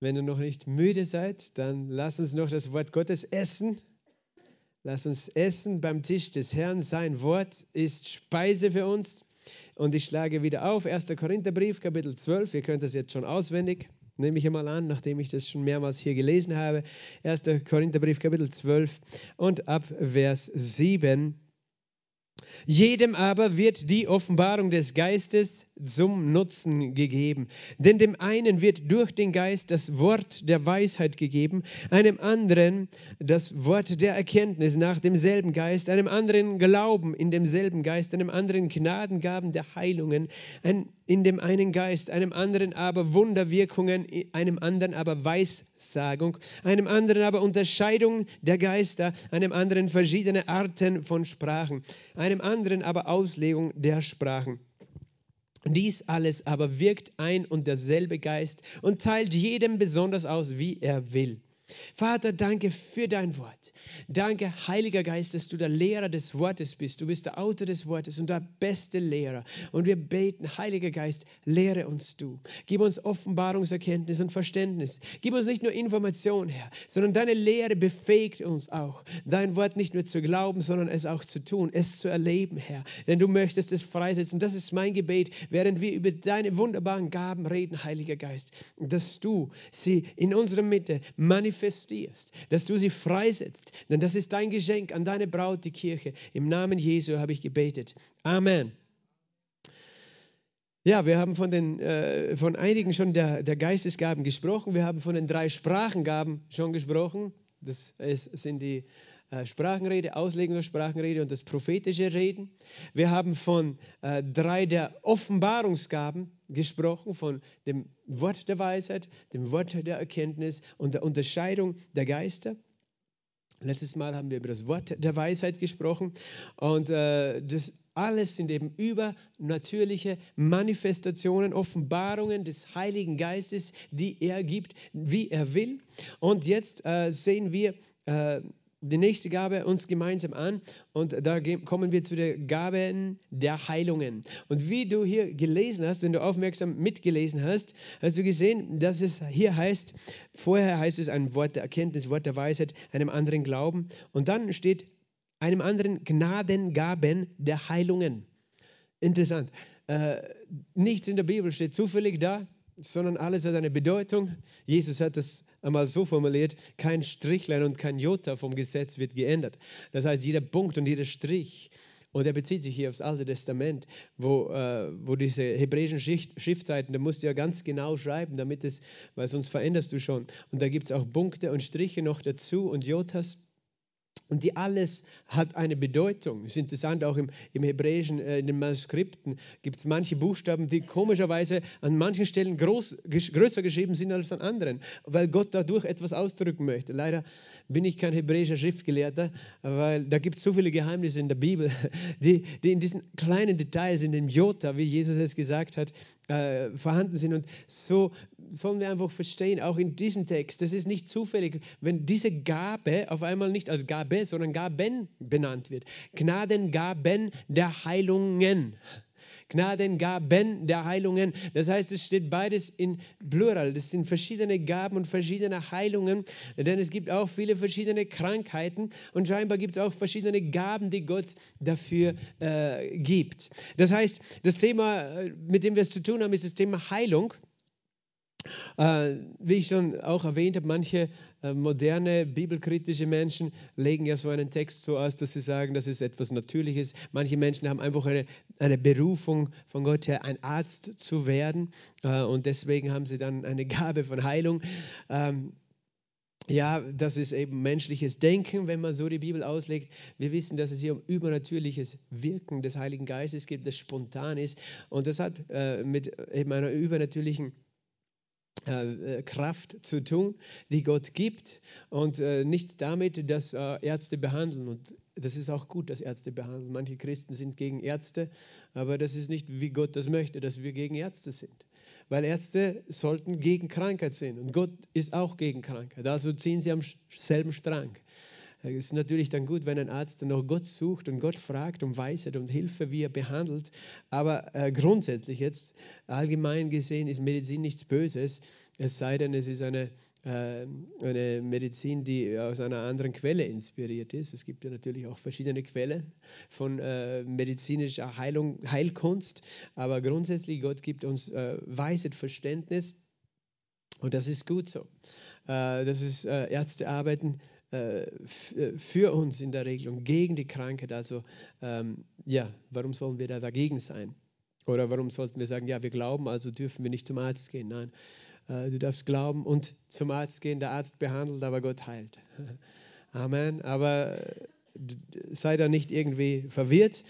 Wenn ihr noch nicht müde seid, dann lasst uns noch das Wort Gottes essen. Lasst uns essen beim Tisch des Herrn. Sein Wort ist Speise für uns. Und ich schlage wieder auf, 1. Korintherbrief, Kapitel 12. Ihr könnt das jetzt schon auswendig, nehme ich einmal an, nachdem ich das schon mehrmals hier gelesen habe. 1. Korintherbrief, Kapitel 12 und ab Vers 7. Jedem aber wird die Offenbarung des Geistes zum Nutzen gegeben. Denn dem einen wird durch den Geist das Wort der Weisheit gegeben, einem anderen das Wort der Erkenntnis nach demselben Geist, einem anderen Glauben in demselben Geist, einem anderen Gnadengaben der Heilungen, in dem einen Geist, einem anderen aber Wunderwirkungen, einem anderen aber Weissagung, einem anderen aber Unterscheidung der Geister, einem anderen verschiedene Arten von Sprachen, einem anderen aber Auslegung der Sprachen. Dies alles aber wirkt ein und derselbe Geist und teilt jedem besonders aus, wie er will. Vater, danke für dein Wort. Danke, Heiliger Geist, dass du der Lehrer des Wortes bist. Du bist der Autor des Wortes und der beste Lehrer. Und wir beten, Heiliger Geist, lehre uns du. Gib uns Offenbarungserkenntnis und Verständnis. Gib uns nicht nur Information, Herr, sondern deine Lehre befähigt uns auch, dein Wort nicht nur zu glauben, sondern es auch zu tun, es zu erleben, Herr. Denn du möchtest es freisetzen. Das ist mein Gebet, während wir über deine wunderbaren Gaben reden, Heiliger Geist, dass du sie in unserer Mitte manifestierst, dass du sie freisetzt, denn das ist dein Geschenk an deine Braut, die Kirche. Im Namen Jesu habe ich gebetet. Amen. Ja, wir haben von, den, äh, von einigen schon der, der Geistesgaben gesprochen. Wir haben von den drei Sprachengaben schon gesprochen. Das ist, sind die äh, Sprachenrede, Auslegung der Sprachenrede und das prophetische Reden. Wir haben von äh, drei der Offenbarungsgaben gesprochen, von dem Wort der Weisheit, dem Wort der Erkenntnis und der Unterscheidung der Geister. Letztes Mal haben wir über das Wort der Weisheit gesprochen und äh, das alles sind eben übernatürliche Manifestationen, Offenbarungen des Heiligen Geistes, die er gibt, wie er will. Und jetzt äh, sehen wir äh, die nächste Gabe uns gemeinsam an und da kommen wir zu den Gaben der Heilungen. Und wie du hier gelesen hast, wenn du aufmerksam mitgelesen hast, hast du gesehen, dass es hier heißt, vorher heißt es ein Wort der Erkenntnis, Wort der Weisheit, einem anderen Glauben und dann steht einem anderen Gnadengaben der Heilungen. Interessant. Äh, nichts in der Bibel steht zufällig da, sondern alles hat eine Bedeutung. Jesus hat das einmal so formuliert, kein Strichlein und kein Jota vom Gesetz wird geändert. Das heißt, jeder Punkt und jeder Strich, und er bezieht sich hier aufs Alte Testament, wo, äh, wo diese hebräischen Schriftzeiten, da musst du ja ganz genau schreiben, damit es, weil sonst veränderst du schon. Und da gibt es auch Punkte und Striche noch dazu und Jotas. Und die alles hat eine Bedeutung. Es ist interessant, auch im, im Hebräischen, äh, in den Manuskripten gibt es manche Buchstaben, die komischerweise an manchen Stellen groß, größer geschrieben sind als an anderen, weil Gott dadurch etwas ausdrücken möchte. Leider bin ich kein hebräischer Schriftgelehrter, weil da gibt es so viele Geheimnisse in der Bibel, die, die in diesen kleinen Details, in dem Jota, wie Jesus es gesagt hat, äh, vorhanden sind. Und so sollen wir einfach verstehen, auch in diesem Text, das ist nicht zufällig, wenn diese Gabe auf einmal nicht als Gabe, sondern Gaben benannt wird. Gnadengaben der Heilungen. Gnadengaben der Heilungen. Das heißt, es steht beides in Plural. Das sind verschiedene Gaben und verschiedene Heilungen, denn es gibt auch viele verschiedene Krankheiten und scheinbar gibt es auch verschiedene Gaben, die Gott dafür äh, gibt. Das heißt, das Thema, äh, mit dem wir es zu tun haben, ist das Thema Heilung. Äh, wie ich schon auch erwähnt habe, manche äh, moderne bibelkritische Menschen legen ja so einen Text so aus, dass sie sagen, das ist etwas Natürliches. Manche Menschen haben einfach eine, eine Berufung von Gott her, ein Arzt zu werden äh, und deswegen haben sie dann eine Gabe von Heilung. Ähm, ja, das ist eben menschliches Denken, wenn man so die Bibel auslegt. Wir wissen, dass es hier um übernatürliches Wirken des Heiligen Geistes geht, das spontan ist. Und das hat äh, mit eben einer übernatürlichen äh, äh, Kraft zu tun, die Gott gibt und äh, nichts damit, dass äh, Ärzte behandeln. Und das ist auch gut, dass Ärzte behandeln. Manche Christen sind gegen Ärzte, aber das ist nicht, wie Gott das möchte, dass wir gegen Ärzte sind. Weil Ärzte sollten gegen Krankheit sein und Gott ist auch gegen Krankheit. Also ziehen sie am selben Strang. Es ist natürlich dann gut, wenn ein Arzt noch Gott sucht und Gott fragt um Weisheit und Hilfe, wie er behandelt. Aber äh, grundsätzlich jetzt, allgemein gesehen, ist Medizin nichts Böses, es sei denn, es ist eine, äh, eine Medizin, die aus einer anderen Quelle inspiriert ist. Es gibt ja natürlich auch verschiedene Quellen von äh, medizinischer Heilung, Heilkunst, aber grundsätzlich, Gott gibt uns äh, Weisheit, Verständnis und das ist gut so. Äh, das ist, äh, Ärzte arbeiten äh, für uns in der Regelung gegen die Krankheit. Also ähm, ja, warum sollen wir da dagegen sein? Oder warum sollten wir sagen, ja, wir glauben, also dürfen wir nicht zum Arzt gehen? Nein, äh, du darfst glauben und zum Arzt gehen. Der Arzt behandelt, aber Gott heilt. Amen. Aber äh, sei da nicht irgendwie verwirrt.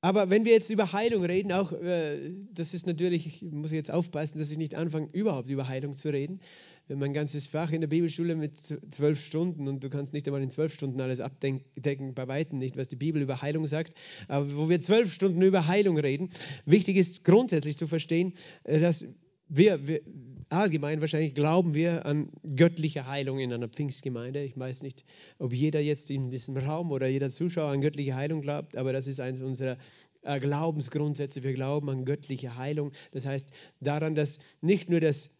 Aber wenn wir jetzt über Heilung reden, auch äh, das ist natürlich, ich muss jetzt aufpassen, dass ich nicht anfange, überhaupt über Heilung zu reden. Wenn man ein ganzes Fach in der Bibelschule mit zwölf Stunden und du kannst nicht einmal in zwölf Stunden alles abdecken, bei Weitem nicht, was die Bibel über Heilung sagt, aber wo wir zwölf Stunden über Heilung reden, wichtig ist grundsätzlich zu verstehen, äh, dass wir, wir allgemein wahrscheinlich glauben wir an göttliche Heilung in einer Pfingstgemeinde. Ich weiß nicht, ob jeder jetzt in diesem Raum oder jeder Zuschauer an göttliche Heilung glaubt, aber das ist eines unserer äh, Glaubensgrundsätze. Wir glauben an göttliche Heilung. Das heißt daran, dass nicht nur das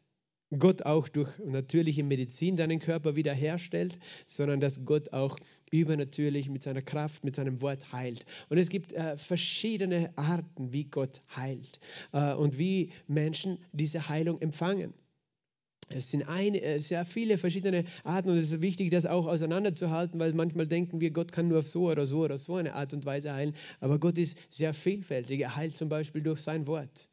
Gott auch durch natürliche Medizin deinen Körper wiederherstellt, sondern dass Gott auch übernatürlich mit seiner Kraft, mit seinem Wort heilt. Und es gibt äh, verschiedene Arten, wie Gott heilt äh, und wie Menschen diese Heilung empfangen. Es sind eine, äh, sehr viele verschiedene Arten und es ist wichtig, das auch auseinanderzuhalten, weil manchmal denken wir, Gott kann nur auf so oder so oder so eine Art und Weise heilen. Aber Gott ist sehr vielfältig. Er heilt zum Beispiel durch sein Wort.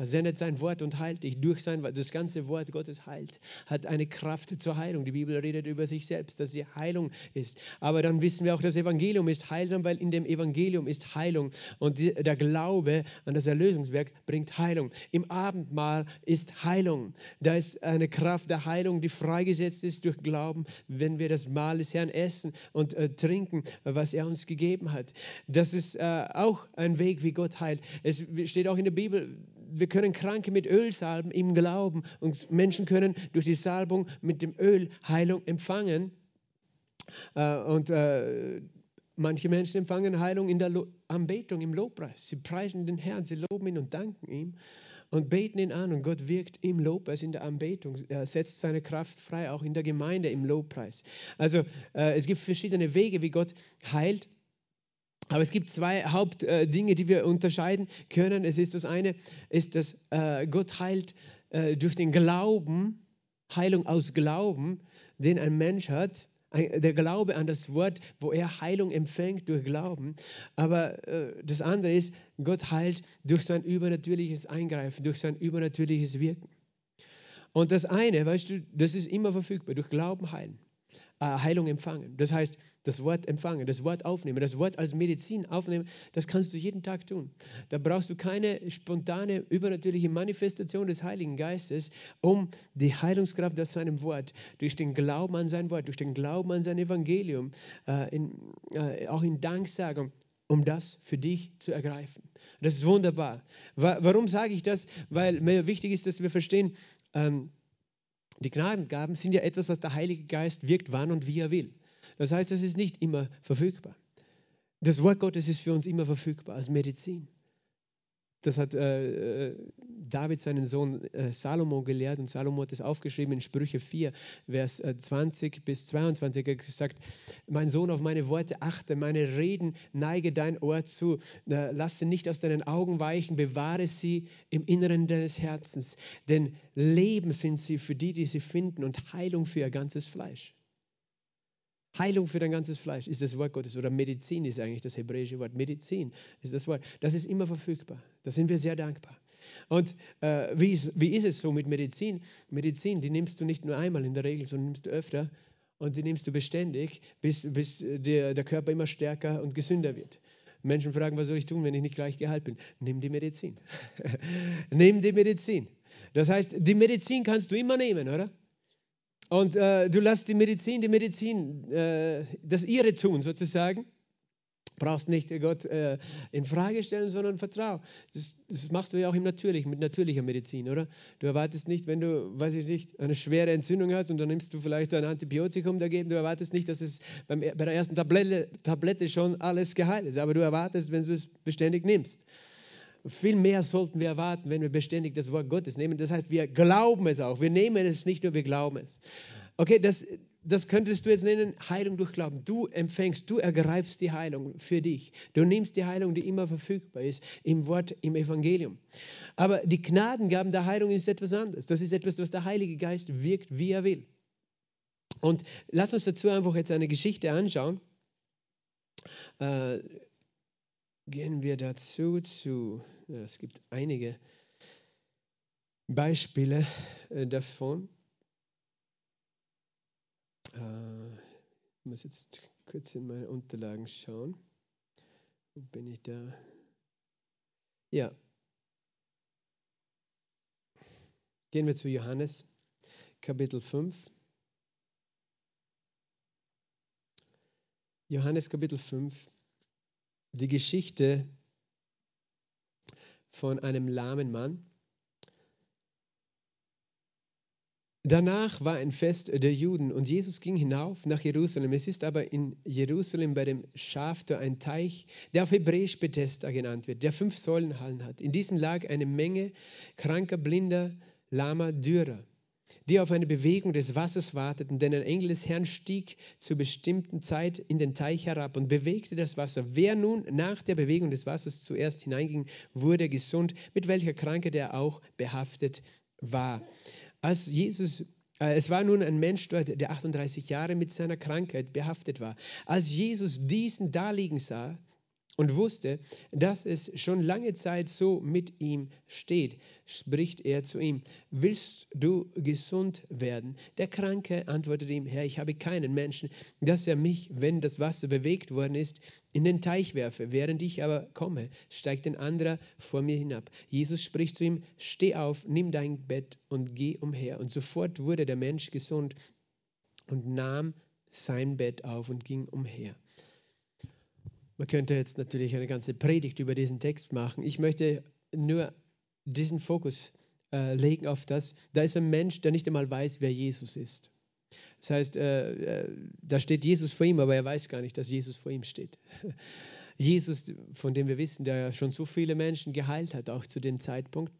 Er sendet sein Wort und heilt dich durch sein Wort. Das ganze Wort Gottes heilt, hat eine Kraft zur Heilung. Die Bibel redet über sich selbst, dass sie Heilung ist. Aber dann wissen wir auch, das Evangelium ist heilsam, weil in dem Evangelium ist Heilung. Und der Glaube an das Erlösungswerk bringt Heilung. Im Abendmahl ist Heilung. Da ist eine Kraft der Heilung, die freigesetzt ist durch Glauben, wenn wir das Mahl des Herrn essen und äh, trinken, was er uns gegeben hat. Das ist äh, auch ein Weg, wie Gott heilt. Es steht auch in der Bibel, wir können Kranke mit Öl salben im Glauben und Menschen können durch die Salbung mit dem Öl Heilung empfangen. Äh, und äh, manche Menschen empfangen Heilung in der Anbetung, im Lobpreis. Sie preisen den Herrn, sie loben ihn und danken ihm und beten ihn an und Gott wirkt im Lobpreis, in der Anbetung. Er setzt seine Kraft frei, auch in der Gemeinde im Lobpreis. Also äh, es gibt verschiedene Wege, wie Gott heilt. Aber es gibt zwei Hauptdinge, die wir unterscheiden können. Es ist das eine, ist, dass äh, Gott heilt äh, durch den Glauben, Heilung aus Glauben, den ein Mensch hat. Der Glaube an das Wort, wo er Heilung empfängt durch Glauben. Aber äh, das andere ist, Gott heilt durch sein übernatürliches Eingreifen, durch sein übernatürliches Wirken. Und das eine, weißt du, das ist immer verfügbar, durch Glauben heilen. Äh, Heilung empfangen. Das heißt, das Wort empfangen, das Wort aufnehmen, das Wort als Medizin aufnehmen, das kannst du jeden Tag tun. Da brauchst du keine spontane, übernatürliche Manifestation des Heiligen Geistes, um die Heilungskraft aus seinem Wort, durch den Glauben an sein Wort, durch den Glauben an sein Evangelium, äh, in, äh, auch in Danksagung, um das für dich zu ergreifen. Das ist wunderbar. Warum sage ich das? Weil mir wichtig ist, dass wir verstehen, ähm, die Gnadengaben sind ja etwas, was der Heilige Geist wirkt, wann und wie er will. Das heißt, es ist nicht immer verfügbar. Das Wort Gottes ist für uns immer verfügbar als Medizin. Das hat äh, äh, David seinen Sohn äh, Salomo gelehrt und Salomo hat es aufgeschrieben in Sprüche 4, Vers 20 äh, bis 22. Er hat gesagt, mein Sohn, auf meine Worte achte, meine Reden neige dein Ohr zu, lass sie nicht aus deinen Augen weichen, bewahre sie im Inneren deines Herzens, denn Leben sind sie für die, die sie finden und Heilung für ihr ganzes Fleisch. Heilung für dein ganzes Fleisch ist das Wort Gottes oder Medizin ist eigentlich das hebräische Wort. Medizin ist das Wort. Das ist immer verfügbar. Da sind wir sehr dankbar. Und äh, wie, ist, wie ist es so mit Medizin? Medizin, die nimmst du nicht nur einmal in der Regel, sondern nimmst du öfter und die nimmst du beständig, bis, bis der, der Körper immer stärker und gesünder wird. Menschen fragen, was soll ich tun, wenn ich nicht gleich geheilt bin? Nimm die Medizin. Nimm die Medizin. Das heißt, die Medizin kannst du immer nehmen, oder? Und äh, du lässt die Medizin, die Medizin, äh, das ihre tun sozusagen. brauchst nicht Gott äh, in Frage stellen, sondern vertrau. Das, das, machst du ja auch im Natürlichen, mit natürlicher Medizin, oder? Du erwartest nicht, wenn du, weiß ich nicht, eine schwere Entzündung hast und dann nimmst du vielleicht ein Antibiotikum dagegen, du erwartest nicht, dass es beim, bei der ersten Tablette, Tablette schon alles geheilt ist, aber du erwartest, wenn du es beständig nimmst. Viel mehr sollten wir erwarten, wenn wir beständig das Wort Gottes nehmen. Das heißt, wir glauben es auch. Wir nehmen es nicht nur, wir glauben es. Okay, das, das könntest du jetzt nennen, Heilung durch Glauben. Du empfängst, du ergreifst die Heilung für dich. Du nimmst die Heilung, die immer verfügbar ist, im Wort, im Evangelium. Aber die Gnadengaben der Heilung ist etwas anderes. Das ist etwas, was der Heilige Geist wirkt, wie er will. Und lass uns dazu einfach jetzt eine Geschichte anschauen. Äh, gehen wir dazu zu, ja, es gibt einige Beispiele äh, davon. Äh, ich muss jetzt kurz in meine Unterlagen schauen. Wo bin ich da? Ja. Gehen wir zu Johannes, Kapitel 5. Johannes Kapitel 5, die Geschichte von einem lahmen Mann. Danach war ein Fest der Juden und Jesus ging hinauf nach Jerusalem. Es ist aber in Jerusalem bei dem Schaftor ein Teich, der auf Hebräisch Bethesda genannt wird, der fünf Säulenhallen hat. In diesem lag eine Menge kranker, blinder, lahmer, dürrer, die auf eine Bewegung des Wassers warteten, denn ein Engel des Herrn stieg zur bestimmten Zeit in den Teich herab und bewegte das Wasser. Wer nun nach der Bewegung des Wassers zuerst hineinging, wurde gesund, mit welcher Krankheit er auch behaftet war. Als Jesus äh, es war nun ein Mensch dort, der 38 Jahre mit seiner Krankheit behaftet war. Als Jesus diesen da liegen sah, und wusste, dass es schon lange Zeit so mit ihm steht, spricht er zu ihm, willst du gesund werden? Der Kranke antwortete ihm, Herr, ich habe keinen Menschen, dass er mich, wenn das Wasser bewegt worden ist, in den Teich werfe. Während ich aber komme, steigt ein anderer vor mir hinab. Jesus spricht zu ihm, steh auf, nimm dein Bett und geh umher. Und sofort wurde der Mensch gesund und nahm sein Bett auf und ging umher. Man könnte jetzt natürlich eine ganze Predigt über diesen Text machen. Ich möchte nur diesen Fokus äh, legen auf das. Da ist ein Mensch, der nicht einmal weiß, wer Jesus ist. Das heißt, äh, äh, da steht Jesus vor ihm, aber er weiß gar nicht, dass Jesus vor ihm steht. Jesus, von dem wir wissen, der schon so viele Menschen geheilt hat, auch zu dem Zeitpunkt.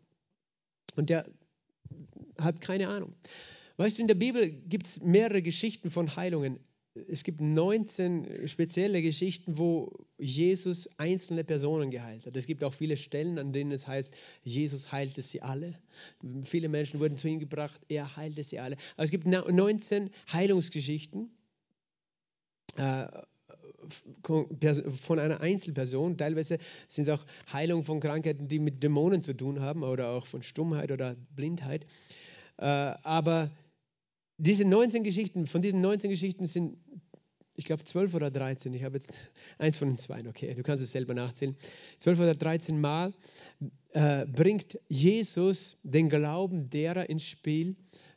Und der hat keine Ahnung. Weißt du, in der Bibel gibt es mehrere Geschichten von Heilungen es gibt 19 spezielle Geschichten, wo Jesus einzelne Personen geheilt hat. Es gibt auch viele Stellen, an denen es heißt, Jesus heilte sie alle. Viele Menschen wurden zu ihm gebracht, er heilte sie alle. Aber es gibt 19 Heilungsgeschichten äh, von einer Einzelperson. Teilweise sind es auch Heilungen von Krankheiten, die mit Dämonen zu tun haben oder auch von Stummheit oder Blindheit. Äh, aber diese 19 Geschichten, von diesen 19 Geschichten sind, ich glaube, 12 oder 13, ich habe jetzt eins von den zwei, okay, du kannst es selber nachzählen. 12 oder 13 Mal äh, bringt Jesus den Glauben derer ins Spiel,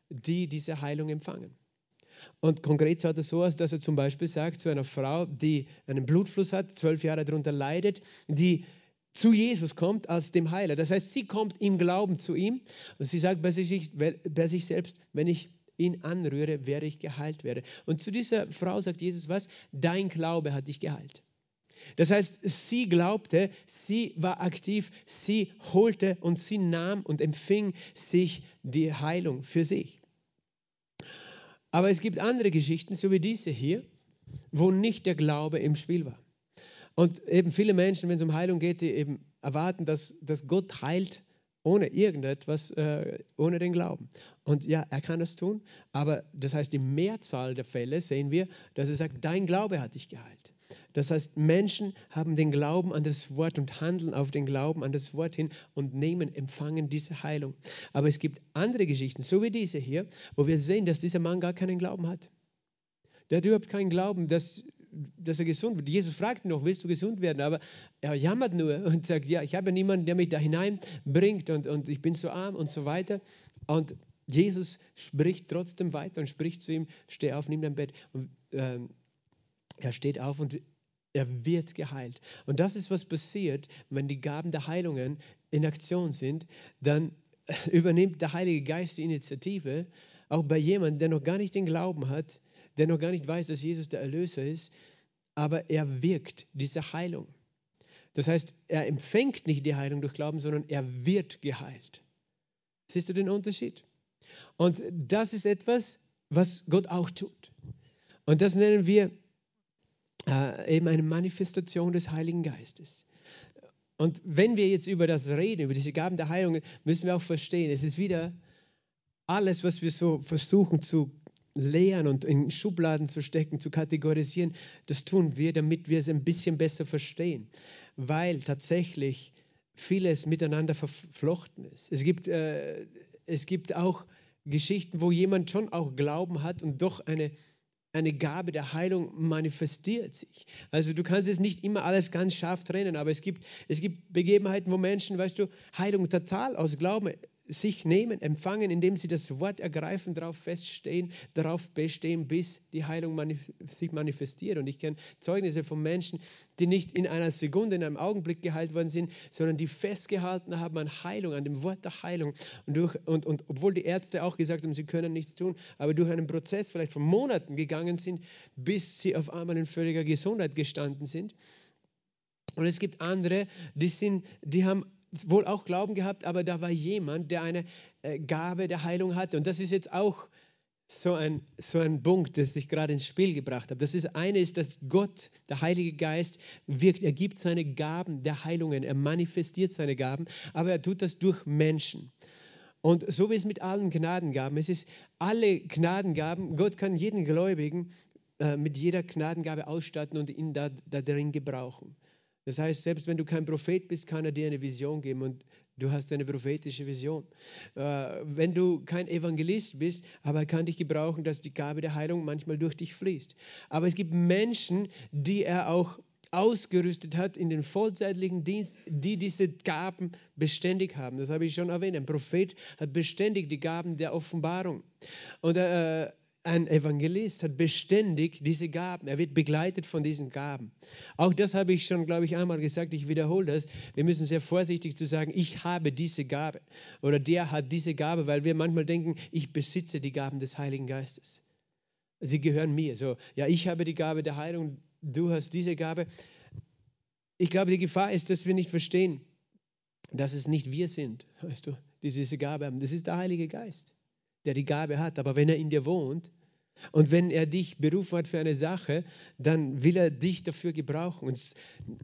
die diese Heilung empfangen. Und konkret schaut es so aus, dass er zum Beispiel sagt zu einer Frau, die einen Blutfluss hat, zwölf Jahre darunter leidet, die zu Jesus kommt als dem Heiler. Das heißt, sie kommt im Glauben zu ihm und sie sagt bei sich, bei sich selbst, wenn ich ihn anrühre, werde ich geheilt werden. Und zu dieser Frau sagt Jesus was? Dein Glaube hat dich geheilt. Das heißt, sie glaubte, sie war aktiv, sie holte und sie nahm und empfing sich die Heilung für sich. Aber es gibt andere Geschichten, so wie diese hier, wo nicht der Glaube im Spiel war. Und eben viele Menschen, wenn es um Heilung geht, die eben erwarten, dass, dass Gott heilt, ohne irgendetwas, äh, ohne den Glauben. Und ja, er kann das tun, aber das heißt, die Mehrzahl der Fälle sehen wir, dass er sagt, dein Glaube hat dich geheilt. Das heißt, Menschen haben den Glauben an das Wort und handeln auf den Glauben an das Wort hin und nehmen, empfangen diese Heilung. Aber es gibt andere Geschichten, so wie diese hier, wo wir sehen, dass dieser Mann gar keinen Glauben hat. Der hat überhaupt keinen Glauben, dass dass er gesund wird. Jesus fragt ihn noch, willst du gesund werden? Aber er jammert nur und sagt, ja, ich habe niemanden, der mich da hineinbringt und, und ich bin so arm und so weiter. Und Jesus spricht trotzdem weiter und spricht zu ihm, steh auf, nimm dein Bett. Und ähm, er steht auf und Er wird geheilt. Und das ist, was passiert, wenn die Gaben der Heilungen in Aktion sind. Dann übernimmt der Heilige Geist die Initiative, auch bei jemandem, der noch gar nicht den Glauben hat, der noch gar nicht weiß, dass Jesus der Erlöser ist, aber er wirkt diese Heilung. Das heißt, er empfängt nicht die Heilung durch Glauben, sondern er wird geheilt. Siehst du den Unterschied? Und das ist etwas, was Gott auch tut. Und das nennen wir äh, eben eine Manifestation des Heiligen Geistes. Und wenn wir jetzt über das reden, über diese Gaben der Heilung, müssen wir auch verstehen, es ist wieder alles, was wir so versuchen zu lehren und in Schubladen zu stecken, zu kategorisieren, das tun wir, damit wir es ein bisschen besser verstehen, weil tatsächlich vieles miteinander verflochten ist. Es gibt, äh, es gibt auch Geschichten, wo jemand schon auch Glauben hat und doch eine, eine Gabe der Heilung manifestiert sich. Also du kannst es nicht immer alles ganz scharf trennen, aber es gibt, es gibt Begebenheiten, wo Menschen, weißt du, Heilung total aus Glauben sich nehmen, empfangen, indem sie das Wort ergreifen, darauf feststehen, darauf bestehen, bis die Heilung manif sich manifestiert. Und ich kenne Zeugnisse von Menschen, die nicht in einer Sekunde, in einem Augenblick geheilt worden sind, sondern die festgehalten haben an Heilung, an dem Wort der Heilung. Und, durch, und, und obwohl die Ärzte auch gesagt haben, sie können nichts tun, aber durch einen Prozess vielleicht von Monaten gegangen sind, bis sie auf einmal in völliger Gesundheit gestanden sind. Und es gibt andere, die, sind, die haben wohl auch Glauben gehabt, aber da war jemand, der eine äh, Gabe der Heilung hatte. Und das ist jetzt auch so ein, so ein Punkt, das ich gerade ins Spiel gebracht habe. Das ist eine ist, dass Gott, der Heilige Geist, wirkt. Er gibt seine Gaben der Heilungen, er manifestiert seine Gaben, aber er tut das durch Menschen. Und so wie es mit allen Gnadengaben, es ist alle Gnadengaben, Gott kann jeden Gläubigen äh, mit jeder Gnadengabe ausstatten und ihn da, da drin gebrauchen. Das heißt, selbst wenn du kein Prophet bist, kann er dir eine Vision geben und du hast eine prophetische Vision. Äh, wenn du kein Evangelist bist, aber er kann dich gebrauchen, dass die Gabe der Heilung manchmal durch dich fließt. Aber es gibt Menschen, die er auch ausgerüstet hat in den vollzeitlichen Dienst, die diese Gaben beständig haben. Das habe ich schon erwähnt. Ein Prophet hat beständig die Gaben der Offenbarung. Und äh, ein Evangelist hat beständig diese Gaben. Er wird begleitet von diesen Gaben. Auch das habe ich schon, glaube ich, einmal gesagt. Ich wiederhole das. Wir müssen sehr vorsichtig zu sagen, ich habe diese Gabe oder der hat diese Gabe, weil wir manchmal denken, ich besitze die Gaben des Heiligen Geistes. Sie gehören mir. So, ja, ich habe die Gabe der Heilung, du hast diese Gabe. Ich glaube, die Gefahr ist, dass wir nicht verstehen, dass es nicht wir sind, weißt du, die diese Gabe haben. Das ist der Heilige Geist der die Gabe hat. Aber wenn er in dir wohnt und wenn er dich berufen hat für eine Sache, dann will er dich dafür gebrauchen. Und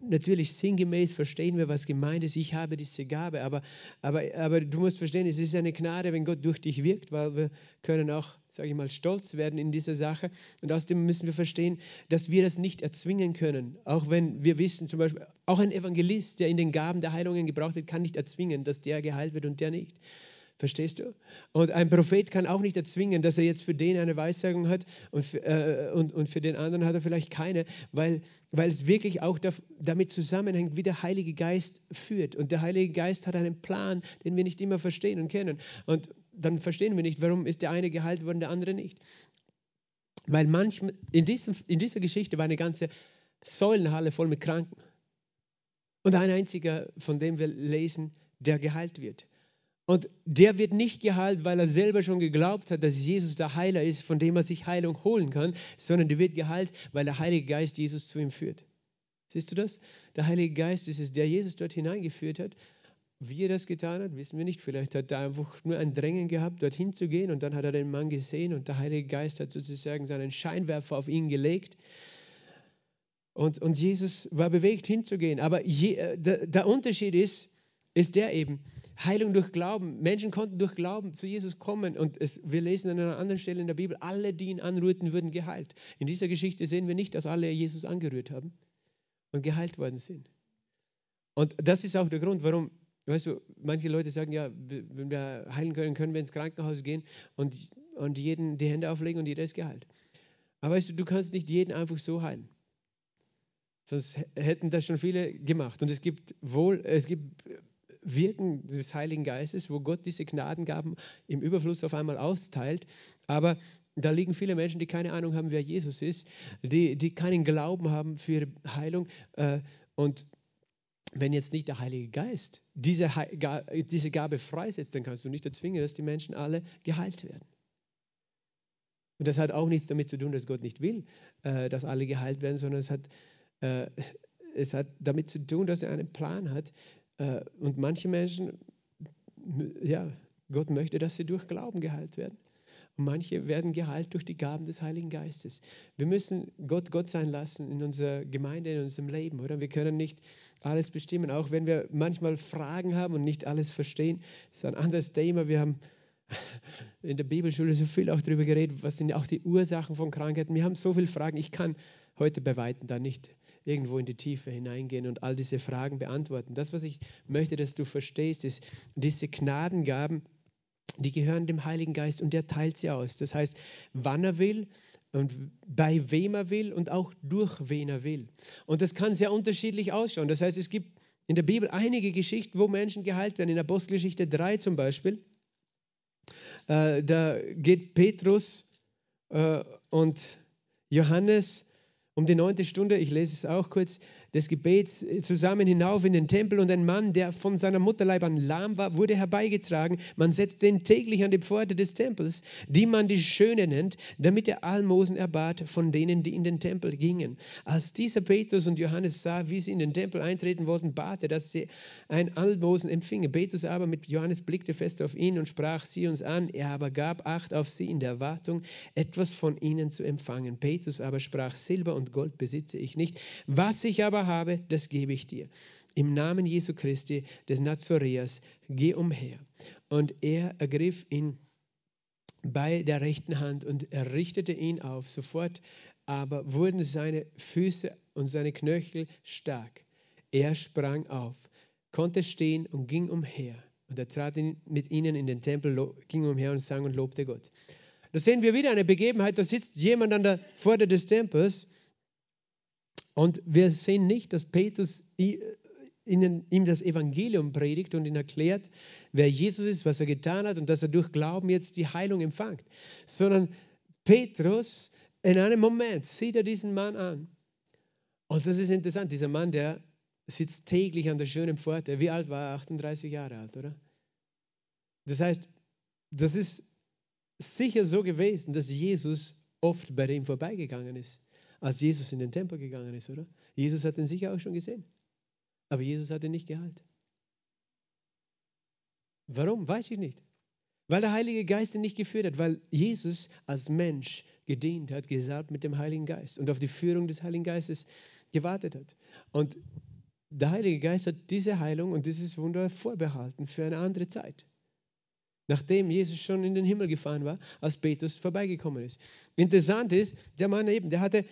natürlich sinngemäß verstehen wir, was gemeint ist. Ich habe diese Gabe. Aber, aber, aber du musst verstehen, es ist eine Gnade, wenn Gott durch dich wirkt, weil wir können auch, sage ich mal, stolz werden in dieser Sache. Und außerdem müssen wir verstehen, dass wir das nicht erzwingen können. Auch wenn wir wissen, zum Beispiel, auch ein Evangelist, der in den Gaben der Heilungen gebraucht wird, kann nicht erzwingen, dass der geheilt wird und der nicht. Verstehst du? Und ein Prophet kann auch nicht erzwingen, dass er jetzt für den eine Weissagung hat und für, äh, und, und für den anderen hat er vielleicht keine, weil, weil es wirklich auch da, damit zusammenhängt, wie der Heilige Geist führt. Und der Heilige Geist hat einen Plan, den wir nicht immer verstehen und kennen. Und dann verstehen wir nicht, warum ist der eine geheilt worden, der andere nicht. Weil manchmal, in, diesem, in dieser Geschichte war eine ganze Säulenhalle voll mit Kranken. Und ein einziger, von dem wir lesen, der geheilt wird. Und der wird nicht geheilt, weil er selber schon geglaubt hat, dass Jesus der Heiler ist, von dem er sich Heilung holen kann, sondern der wird geheilt, weil der Heilige Geist Jesus zu ihm führt. Siehst du das? Der Heilige Geist ist es, der Jesus dort hineingeführt hat. Wie er das getan hat, wissen wir nicht. Vielleicht hat er einfach nur ein Drängen gehabt, dorthin zu gehen und dann hat er den Mann gesehen und der Heilige Geist hat sozusagen seinen Scheinwerfer auf ihn gelegt. Und, und Jesus war bewegt hinzugehen. Aber je, äh, der, der Unterschied ist, ist der eben, Heilung durch Glauben. Menschen konnten durch Glauben zu Jesus kommen. Und es, wir lesen an einer anderen Stelle in der Bibel, alle, die ihn anrührten, würden geheilt. In dieser Geschichte sehen wir nicht, dass alle Jesus angerührt haben und geheilt worden sind. Und das ist auch der Grund, warum, weißt du, manche Leute sagen, ja, wenn wir heilen können, können wir ins Krankenhaus gehen und, und jeden die Hände auflegen und jeder ist geheilt. Aber weißt du, du kannst nicht jeden einfach so heilen. Sonst hätten das schon viele gemacht. Und es gibt wohl, es gibt Wirken des Heiligen Geistes, wo Gott diese Gnadengaben im Überfluss auf einmal austeilt. Aber Da liegen viele Menschen, die keine Ahnung haben, wer Jesus ist, die, die keinen Glauben haben für ihre Heilung. Äh, und wenn jetzt nicht der Heilige Geist diese, diese Gabe freisetzt, dann kannst du nicht erzwingen, dass die Menschen alle geheilt werden. Und das hat auch nichts damit zu tun, dass Gott nicht will, äh, dass alle geheilt werden, sondern es hat, äh, es hat damit zu tun, dass er einen Plan hat. Und manche Menschen, ja, Gott möchte, dass sie durch Glauben geheilt werden. Und manche werden geheilt durch die Gaben des Heiligen Geistes. Wir müssen Gott Gott sein lassen in unserer Gemeinde, in unserem Leben, oder? Wir können nicht alles bestimmen, auch wenn wir manchmal Fragen haben und nicht alles verstehen. Das ist ein anderes Thema. Wir haben in der Bibelschule so viel auch darüber geredet, was sind auch die Ursachen von Krankheiten. Wir haben so viele Fragen. Ich kann heute bei Weitem da nicht irgendwo in die Tiefe hineingehen und all diese Fragen beantworten. Das, was ich möchte, dass du verstehst, ist diese Gnadengaben, die gehören dem Heiligen Geist und der teilt sie aus. Das heißt, wann er will und bei wem er will und auch durch wen er will. Und das kann sehr unterschiedlich ausschauen. Das heißt, es gibt in der Bibel einige Geschichten, wo Menschen geheilt werden. In Apostelgeschichte 3 zum Beispiel, äh, da geht Petrus äh, und Johannes um die neunte Stunde, ich lese es auch kurz, des Gebets zusammen hinauf in den Tempel und ein Mann, der von seiner Mutterleib an lahm war, wurde herbeigetragen. Man setzte ihn täglich an die Pforte des Tempels, die man die Schöne nennt, damit er Almosen erbat von denen, die in den Tempel gingen. Als dieser Petrus und Johannes sah, wie sie in den Tempel eintreten wollten, bat er, dass sie ein Almosen empfingen. Petrus aber mit Johannes blickte fest auf ihn und sprach sie uns an. Er aber gab Acht auf sie in der Erwartung, etwas von ihnen zu empfangen. Petrus aber sprach, Silber und Gold besitze ich nicht. Was ich aber habe, das gebe ich dir. Im Namen Jesu Christi des Nazareas, geh umher. Und er ergriff ihn bei der rechten Hand und er richtete ihn auf. Sofort aber wurden seine Füße und seine Knöchel stark. Er sprang auf, konnte stehen und ging umher. Und er trat mit ihnen in den Tempel, ging umher und sang und lobte Gott. Da sehen wir wieder eine Begebenheit, da sitzt jemand an der Pforte des Tempels und wir sehen nicht, dass Petrus ihnen, ihm das Evangelium predigt und ihn erklärt, wer Jesus ist, was er getan hat und dass er durch Glauben jetzt die Heilung empfängt, sondern Petrus in einem Moment sieht er diesen Mann an. Und das ist interessant, dieser Mann, der sitzt täglich an der schönen Pforte. Wie alt war er? 38 Jahre alt, oder? Das heißt, das ist sicher so gewesen, dass Jesus oft bei ihm vorbeigegangen ist als Jesus in den Tempel gegangen ist, oder? Jesus hat ihn sicher auch schon gesehen. Aber Jesus hat ihn nicht geheilt. Warum? Weiß ich nicht. Weil der Heilige Geist ihn nicht geführt hat, weil Jesus als Mensch gedient hat, gesalbt mit dem Heiligen Geist und auf die Führung des Heiligen Geistes gewartet hat. Und der Heilige Geist hat diese Heilung und dieses Wunder vorbehalten für eine andere Zeit. Nachdem Jesus schon in den Himmel gefahren war, als Petrus vorbeigekommen ist. Interessant ist, der Mann eben, der hatte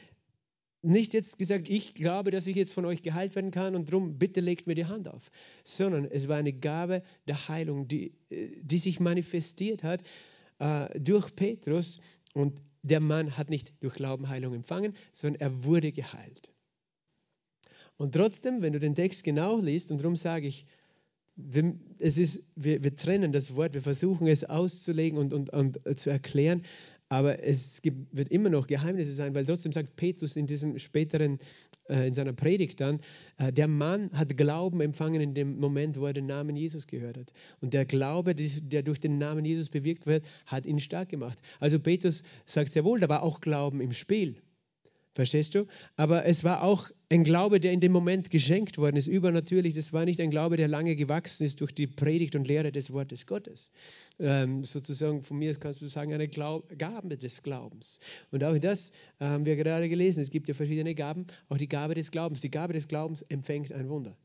nicht jetzt gesagt, ich glaube, dass ich jetzt von euch geheilt werden kann und darum bitte legt mir die Hand auf, sondern es war eine Gabe der Heilung, die, äh, die sich manifestiert hat äh, durch Petrus und der Mann hat nicht durch Glauben Heilung empfangen, sondern er wurde geheilt. Und trotzdem, wenn du den Text genau liest, und darum sage ich, es ist, wir, wir trennen das Wort, wir versuchen es auszulegen und, und, und zu erklären, aber es gibt, wird immer noch Geheimnisse sein, weil trotzdem sagt Petrus in diesem späteren, äh, in seiner Predigt dann, äh, der Mann hat Glauben empfangen in dem Moment, wo er den Namen Jesus gehört hat. Und der Glaube, der durch den Namen Jesus bewirkt wird, hat ihn stark gemacht. Also Petrus sagt sehr wohl, da war auch Glauben im Spiel. Verstehst du? Aber es war auch ein Glaube, der in dem Moment geschenkt worden ist, übernatürlich. Das war nicht ein Glaube, der lange gewachsen ist durch die Predigt und Lehre des Wortes Gottes. Ähm, sozusagen von mir kannst du sagen, eine Glaub Gabe des Glaubens. Und auch das haben wir gerade gelesen. Es gibt ja verschiedene Gaben, auch die Gabe des Glaubens. Die Gabe des Glaubens empfängt ein Wunder.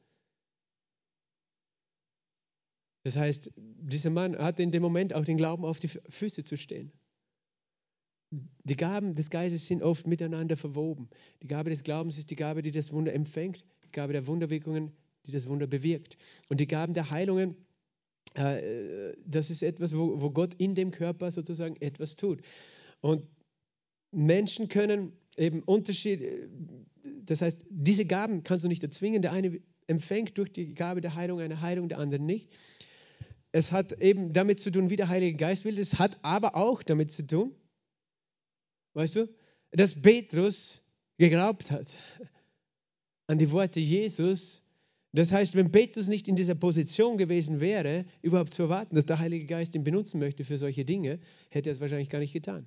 Das heißt, dieser Mann hatte in dem Moment auch den Glauben, auf die Füße zu stehen. Die Gaben des Geistes sind oft miteinander verwoben. Die Gabe des Glaubens ist die Gabe, die das Wunder empfängt, die Gabe der Wunderwirkungen, die das Wunder bewirkt. Und die Gaben der Heilungen, äh, das ist etwas, wo, wo Gott in dem Körper sozusagen etwas tut. Und Menschen können eben Unterschied, das heißt, diese Gaben kannst du nicht erzwingen. Der eine empfängt durch die Gabe der Heilung eine Heilung, der andere nicht. Es hat eben damit zu tun, wie der Heilige Geist will. Es hat aber auch damit zu tun, Weißt du? Dass Petrus geglaubt hat an die Worte Jesus. Das heißt, wenn Petrus nicht in dieser Position gewesen wäre, überhaupt zu erwarten, dass der Heilige Geist ihn benutzen möchte für solche Dinge, hätte er es wahrscheinlich gar nicht getan.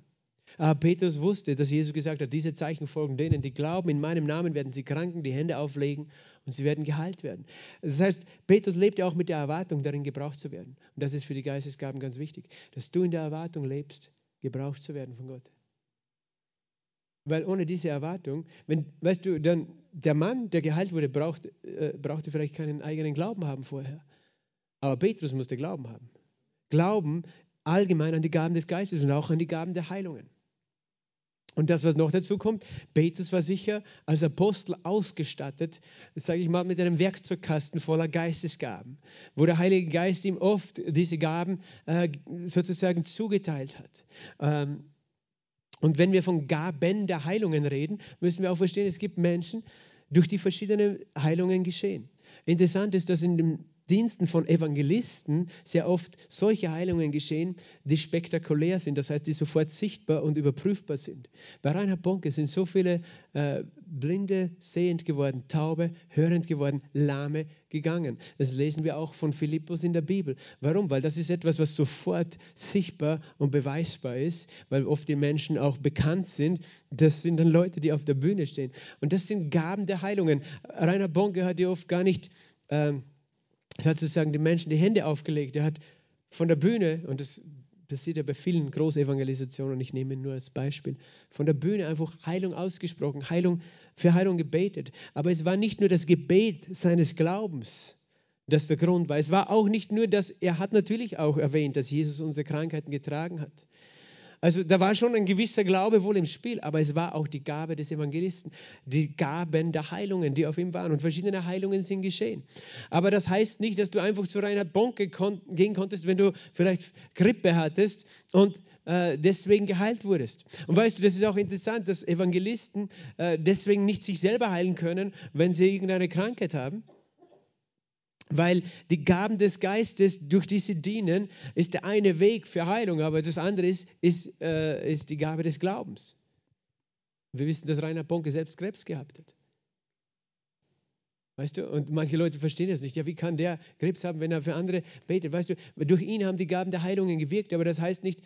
Aber Petrus wusste, dass Jesus gesagt hat, diese Zeichen folgen denen, die glauben, in meinem Namen werden sie Kranken die Hände auflegen und sie werden geheilt werden. Das heißt, Petrus lebt ja auch mit der Erwartung, darin gebraucht zu werden. Und das ist für die Geistesgaben ganz wichtig, dass du in der Erwartung lebst, gebraucht zu werden von Gott. Weil ohne diese Erwartung, wenn, weißt du, dann der Mann, der geheilt wurde, braucht, äh, brauchte vielleicht keinen eigenen Glauben haben vorher. Aber Petrus musste Glauben haben. Glauben allgemein an die Gaben des Geistes und auch an die Gaben der Heilungen. Und das, was noch dazu kommt, Petrus war sicher als Apostel ausgestattet, sage ich mal, mit einem Werkzeugkasten voller Geistesgaben, wo der Heilige Geist ihm oft diese Gaben äh, sozusagen zugeteilt hat. Ähm, und wenn wir von Gaben der Heilungen reden, müssen wir auch verstehen, es gibt Menschen, durch die verschiedene Heilungen geschehen. Interessant ist, dass in dem Diensten von Evangelisten sehr oft solche Heilungen geschehen, die spektakulär sind, das heißt, die sofort sichtbar und überprüfbar sind. Bei Reinhard Bonke sind so viele äh, Blinde sehend geworden, Taube hörend geworden, Lahme gegangen. Das lesen wir auch von Philippus in der Bibel. Warum? Weil das ist etwas, was sofort sichtbar und beweisbar ist, weil oft die Menschen auch bekannt sind. Das sind dann Leute, die auf der Bühne stehen. Und das sind Gaben der Heilungen. Reinhard Bonke hat ja oft gar nicht... Ähm, er hat sozusagen den Menschen die Hände aufgelegt. Er hat von der Bühne, und das passiert ja bei vielen Großevangelisationen, ich nehme ihn nur als Beispiel, von der Bühne einfach Heilung ausgesprochen, Heilung für Heilung gebetet. Aber es war nicht nur das Gebet seines Glaubens, das der Grund war. Es war auch nicht nur das, er hat natürlich auch erwähnt, dass Jesus unsere Krankheiten getragen hat. Also da war schon ein gewisser Glaube wohl im Spiel, aber es war auch die Gabe des Evangelisten, die Gaben der Heilungen, die auf ihm waren. Und verschiedene Heilungen sind geschehen. Aber das heißt nicht, dass du einfach zu Reinhard Bonke kon gehen konntest, wenn du vielleicht Grippe hattest und äh, deswegen geheilt wurdest. Und weißt du, das ist auch interessant, dass Evangelisten äh, deswegen nicht sich selber heilen können, wenn sie irgendeine Krankheit haben weil die Gaben des Geistes, durch die sie dienen, ist der eine Weg für Heilung, aber das andere ist, ist, äh, ist die Gabe des Glaubens. Wir wissen, dass Rainer Bonke selbst Krebs gehabt hat. Weißt du, und manche Leute verstehen das nicht. Ja, wie kann der Krebs haben, wenn er für andere betet? Weißt du, durch ihn haben die Gaben der Heilungen gewirkt, aber das heißt nicht,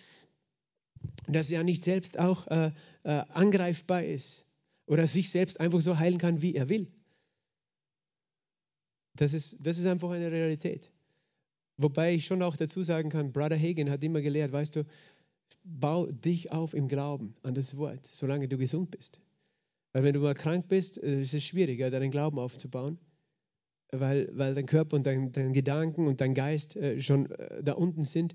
dass er nicht selbst auch äh, äh, angreifbar ist oder sich selbst einfach so heilen kann, wie er will. Das ist, das ist einfach eine Realität. Wobei ich schon auch dazu sagen kann, Brother Hagen hat immer gelehrt, weißt du, bau dich auf im Glauben an das Wort, solange du gesund bist. Weil wenn du mal krank bist, äh, ist es schwieriger, deinen Glauben aufzubauen, weil, weil dein Körper und dein, dein Gedanken und dein Geist äh, schon äh, da unten sind,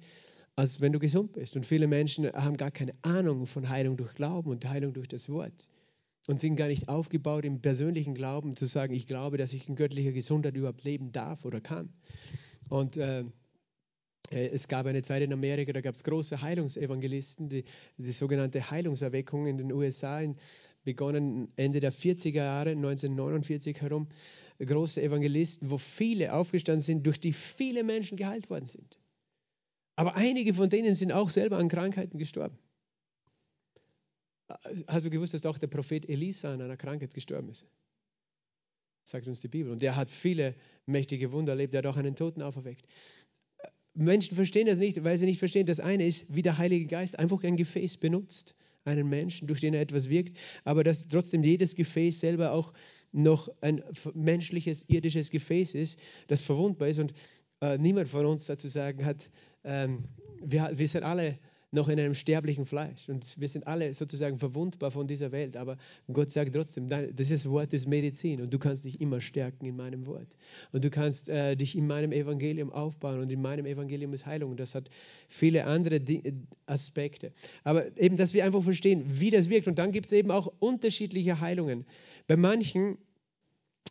als wenn du gesund bist. Und viele Menschen haben gar keine Ahnung von Heilung durch Glauben und Heilung durch das Wort und sind gar nicht aufgebaut im persönlichen Glauben zu sagen, ich glaube, dass ich in göttlicher Gesundheit überhaupt leben darf oder kann. Und äh, äh es gab eine Zeit in Amerika, da gab es große Heilungsevangelisten, die, die sogenannte Heilungserweckung in den USA, in, begonnen Ende der 40er Jahre, 1949 herum, große Evangelisten, wo viele aufgestanden sind, durch die viele Menschen geheilt worden sind. Aber einige von denen sind auch selber an Krankheiten gestorben. Hast du gewusst, dass auch der Prophet Elisa an einer Krankheit gestorben ist? Sagt uns die Bibel. Und der hat viele mächtige Wunder erlebt. Er hat auch einen Toten auferweckt. Menschen verstehen das nicht, weil sie nicht verstehen. Das eine ist, wie der Heilige Geist einfach ein Gefäß benutzt, einen Menschen, durch den er etwas wirkt, aber dass trotzdem jedes Gefäß selber auch noch ein menschliches, irdisches Gefäß ist, das verwundbar ist. Und äh, niemand von uns dazu sagen hat, ähm, wir, wir sind alle noch in einem sterblichen Fleisch. Und wir sind alle sozusagen verwundbar von dieser Welt. Aber Gott sagt trotzdem, dieses Wort ist Medizin und du kannst dich immer stärken in meinem Wort. Und du kannst äh, dich in meinem Evangelium aufbauen und in meinem Evangelium ist Heilung. Und das hat viele andere Aspekte. Aber eben, dass wir einfach verstehen, wie das wirkt. Und dann gibt es eben auch unterschiedliche Heilungen. Bei manchen